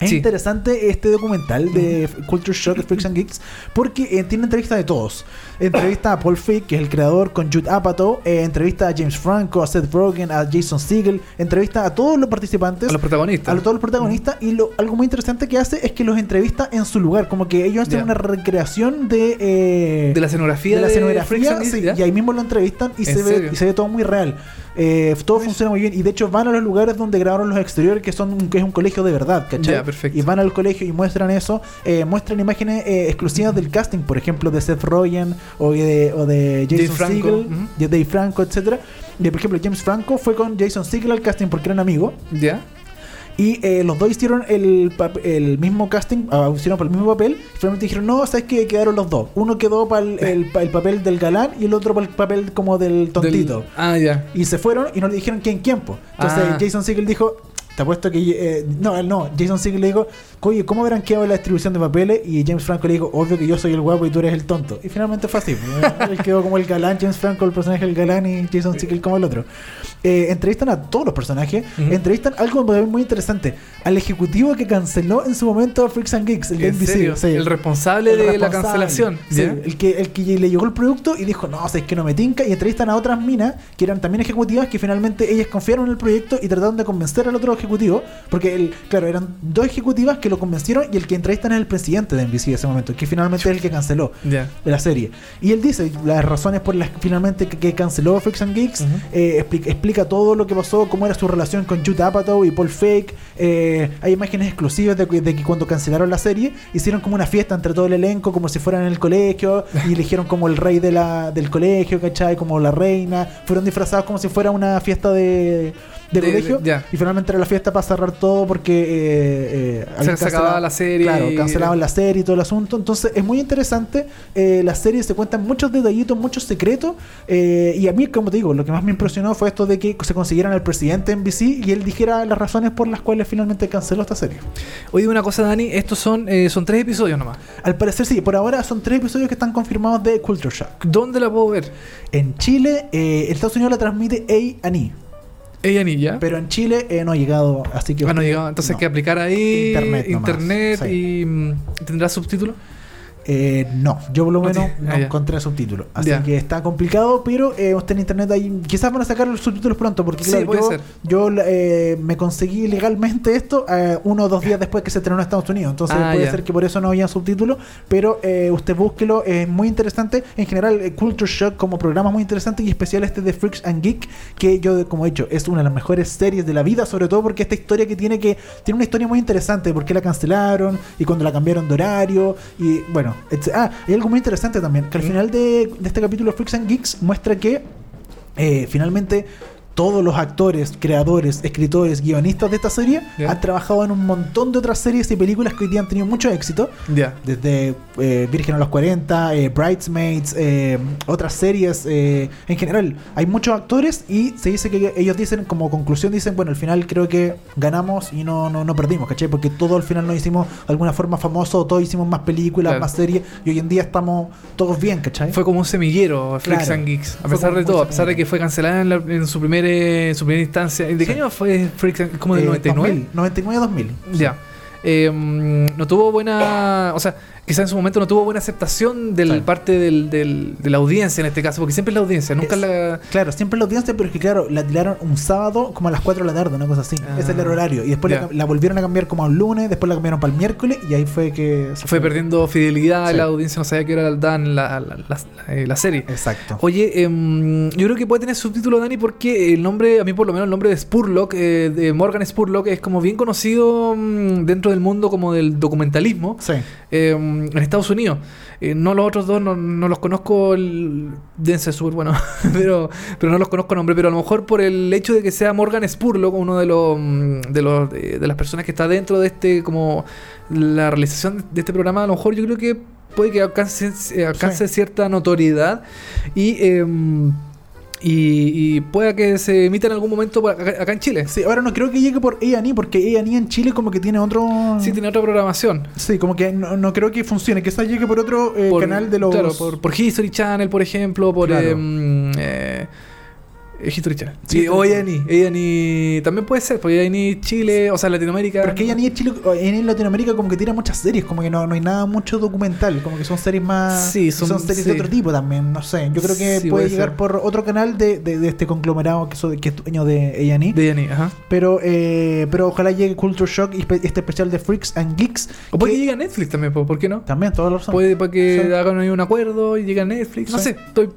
Es Sí. interesante este documental de Culture Shock Freaks and Geeks porque eh, tiene entrevistas de todos. Entrevista a Paul Feig, que es el creador, con Jude Apatow, eh, entrevista a James Franco, a Seth Rogen, a Jason Segel, entrevista a todos los participantes. A los protagonistas. a todos los protagonistas. Y lo, algo muy interesante que hace es que los entrevista en su lugar, como que ellos hacen una recreación de, eh, de la escenografía de la escenografía y ahí mismo lo entrevistan y ¿En se, ve, y se ve todo muy real. Eh, todo funciona muy bien. Y de hecho van a los lugares donde grabaron los exteriores que son un- que es un colegio de verdad, ¿cachai? Perfecto. Y van al colegio y muestran eso, eh, muestran imágenes eh, exclusivas del casting, por ejemplo de Seth Rogen o de, o de Jason Franco, Segel, ujú. de Dave Franco, etcétera. Y por ejemplo James Franco fue con Jason Segel al casting porque eran amigos. ¿Ya? Y eh, los dos hicieron el, el mismo casting, ah, hicieron para el mismo papel. Y finalmente dijeron, no, ¿sabes qué? Quedaron los dos. Uno quedó para [LAUGHS] el, el pa- el papel del galán y el otro para el papel como del tontito. Del- ah, ya. Y se fueron y no le dijeron quién quién. Entonces Ah. Jason Segel dijo, te apuesto que... eh, no, no. Jason Segel le dijo, oye, ¿cómo habrán quedado la distribución de papeles? Y James Franco le dijo, obvio que yo soy el guapo y tú eres el tonto. Y finalmente fue así. pues, [LAUGHS] él quedó como el galán, James Franco el personaje del galán y Jason Segel como el otro. Eh, entrevistan a todos los personajes. Entrevistan algo muy interesante. Al ejecutivo que canceló en su momento Freaks and Geeks, el ¿En NBC. serio? sí. El responsable El de la cancelación. El que, el que le llegó el producto y dijo, no, es que no me tinca. Y entrevistan a otras minas que eran también ejecutivas que finalmente ellas confiaron en el proyecto y trataron de convencer al otro ejecutivo. Porque, el, claro, eran dos ejecutivas que lo convencieron y el que entrevistan es el presidente de NBC en ese momento, que finalmente es el que canceló [LAUGHS] de la serie. Y él dice las razones por las que finalmente que, que canceló Freaks and Geeks, Ujú. eh, explica, explica todo lo que pasó, cómo era su relación con Jude Apatow y Paul Fake. eh, hay imágenes exclusivas de, que- de que cuando cancelaron la serie hicieron como una fiesta entre todo el elenco, como si fueran en el colegio, y eligieron como el rey de la, del colegio, ¿cachai? Como la reina. Fueron disfrazados como si fuera una fiesta de, de De- colegio. de-. Y finalmente era la fiesta para cerrar todo porque eh, eh, Se cancelado- la serie. Claro, cancelaban la serie y todo el asunto. Entonces es muy interesante. eh, la serie se cuentan muchos detallitos, muchos secretos. eh, y a mí, como te digo, lo que más me impresionó fue esto de que se consiguieran al presidente en NBC y él dijera las razones por las cuales finalmente canceló esta serie. Oye, una cosa, Dani, estos son, eh, son tres episodios nomás. Al parecer, sí, por ahora son tres episodios que están confirmados de Culture Shock. ¿Dónde la puedo ver? En Chile, Estados Unidos la transmite A&E, Ella ni ya. pero en Chile eh, no ha llegado, así que... Ah, no usted- llegaba. Entonces no. hay que aplicar ahí Internet nomás, internet sí. y mm, tendrá subtítulos. Eh, no, yo por lo No menos no ah, encontré subtítulos. Así Ya. que está complicado, pero eh, usted en internet ahí. Quizás van a sacar los subtítulos pronto, porque Sí, claro, puede yo, ser. yo eh, me conseguí legalmente esto eh, uno o dos días después que se estrenó en Estados Unidos. Entonces Ah, puede ya. ser que por eso no había subtítulos, pero eh, usted búsquelo, es muy interesante. En general, eh, Culture Shock como programa muy interesante y especial este de Freaks and Geek, que yo, como he dicho, es una de las mejores series de la vida, sobre todo porque esta historia que tiene que tiene una historia muy interesante, por qué la cancelaron y cuando la cambiaron de horario y bueno. Ah, hay algo muy interesante también, que al final de, de este capítulo Freaks and Geeks muestra que eh, finalmente todos los actores, creadores, escritores, guionistas de esta serie han trabajado en un montón de otras series y películas que hoy día han tenido mucho éxito. Ya. Desde eh, Virgen a los 40, eh, Bridesmaids, eh, otras series eh, en general. Hay muchos actores y se dice que ellos dicen, como conclusión, dicen, bueno, al final creo que ganamos y no, no, no perdimos, ¿cachai? Porque todo al final nos hicimos de alguna forma famosos, todos hicimos más películas, Claro. más series y hoy en día estamos todos bien, ¿cachai? Fue como un semillero, Claro. and Geeks. A Fue pesar de todo, a pesar de que fue cancelada en, la- en su, primer, en su primera instancia. ¿De qué año fue Freaks Como del Eh, 99? 2000, 99-2000. Ya. eh, mm, no tuvo buena. O sea, quizás en su momento no tuvo buena aceptación de Sí. parte del, del- de la audiencia en este caso, porque siempre es la audiencia, nunca Es- la. Claro, siempre la audiencia, pero es que claro, la tiraron un sábado como a las 4 de la tarde, una cosa así. Ah. Ese era el horario. Y después la, la volvieron a cambiar como a un lunes, después la cambiaron para el miércoles y ahí fue que se Fue perdiendo fidelidad, Sí. la audiencia no sabía que era Dan la, la, la- la- eh, la serie. Exacto. Oye, em, yo creo que puede tener subtítulo, Dani, porque el nombre, a mí por lo menos el nombre de Spurlock, eh, de Morgan Spurlock, es como bien conocido mm, dentro del mundo como del documentalismo Sí. em, en Estados Unidos. Eh, no los otros dos, no, no los conozco, el, deben ser súper buenos, [LAUGHS] pero, pero no los conozco nombre, pero a lo mejor por el hecho de que sea Morgan Spurlock, uno de los, mm, de, los de, de las personas que está dentro de este, como la realización de este programa, a lo mejor yo creo que puede que alcance, eh, alcance cierta notoriedad y, em, y, y pueda que se emita en algún momento acá, acá en Chile. Sí, ahora no creo que llegue por A&E porque A&E en Chile como que tiene otro... Sí, tiene otra programación. Sí, como que no, no creo que funcione. Quizás llegue por otro eh, Por- canal de los... Claro, por, por History Channel, por ejemplo, por Claro. em, eh, eh, History Channel. Sí, Sí, o. A&E. A&E también puede ser, porque A&E Chile, o sea, Latinoamérica. Pero es que A&E Chile, A&E en Latinoamérica como que tira muchas series, como que no, no hay nada mucho documental, como que son series más... Sí, son- series sí. de otro tipo también, no sé. Yo creo que Sí, puede puede llegar por otro canal de, de, de este conglomerado que, so- que es dueño de A&E. De A&E, ajá. Pero, eh, pero ojalá llegue Culture Shock y este especial de Freaks and Geeks. O puede que- llegue a Netflix también, po, ¿por qué no? También, todos los Puede para que hagan un acuerdo y llegue a Netflix. No sé, estoy,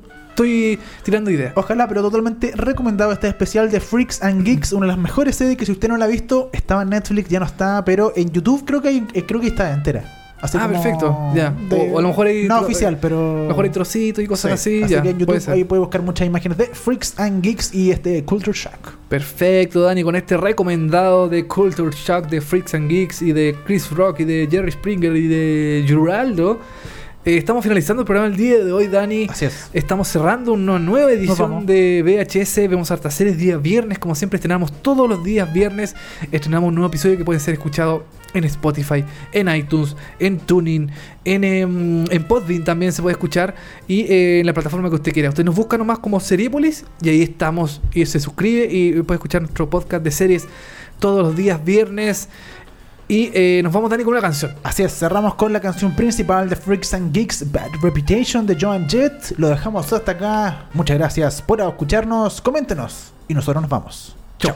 estoy tirando ideas. Ojalá, pero totalmente recomendado este especial de Freaks and Geeks, una de las mejores series que si usted no la ha visto, estaba en Netflix, ya no está, pero en YouTube creo que hay, eh, creo que está entera. Así Ah, perfecto, ya. de- O- o a lo mejor hay no oficial, pero A lo mejor hay trocitos y cosas Sí, así. ya, que en puede YouTube ser. ahí puede buscar muchas imágenes de Freaks and Geeks y este Culture Shock. Perfecto, Dani, con este recomendado de Culture Shock, de Freaks and Geeks y de Chris Rock y de Jerry Springer y de Geraldo. Eh, estamos finalizando el programa el día de hoy, Dani. Así es. Estamos cerrando una nueva edición de VHS. Vemos hartas series día viernes. Como siempre, estrenamos todos los días viernes. Estrenamos un nuevo episodio que puede ser escuchado en Spotify, en iTunes, en Tuning, en, em, en Podbean también se puede escuchar. Y eh, en la plataforma que usted quiera. Usted nos busca nomás como Seriepolis y ahí estamos. Y se suscribe y puede escuchar nuestro podcast de series todos los días viernes. Y eh, nos vamos, Dani, con una canción. Así es, cerramos con la canción principal de Freaks and Geeks, Bad Reputation de Joan Jett. Lo dejamos hasta acá. Muchas gracias por escucharnos. Coméntenos. Y nosotros nos vamos. Chao.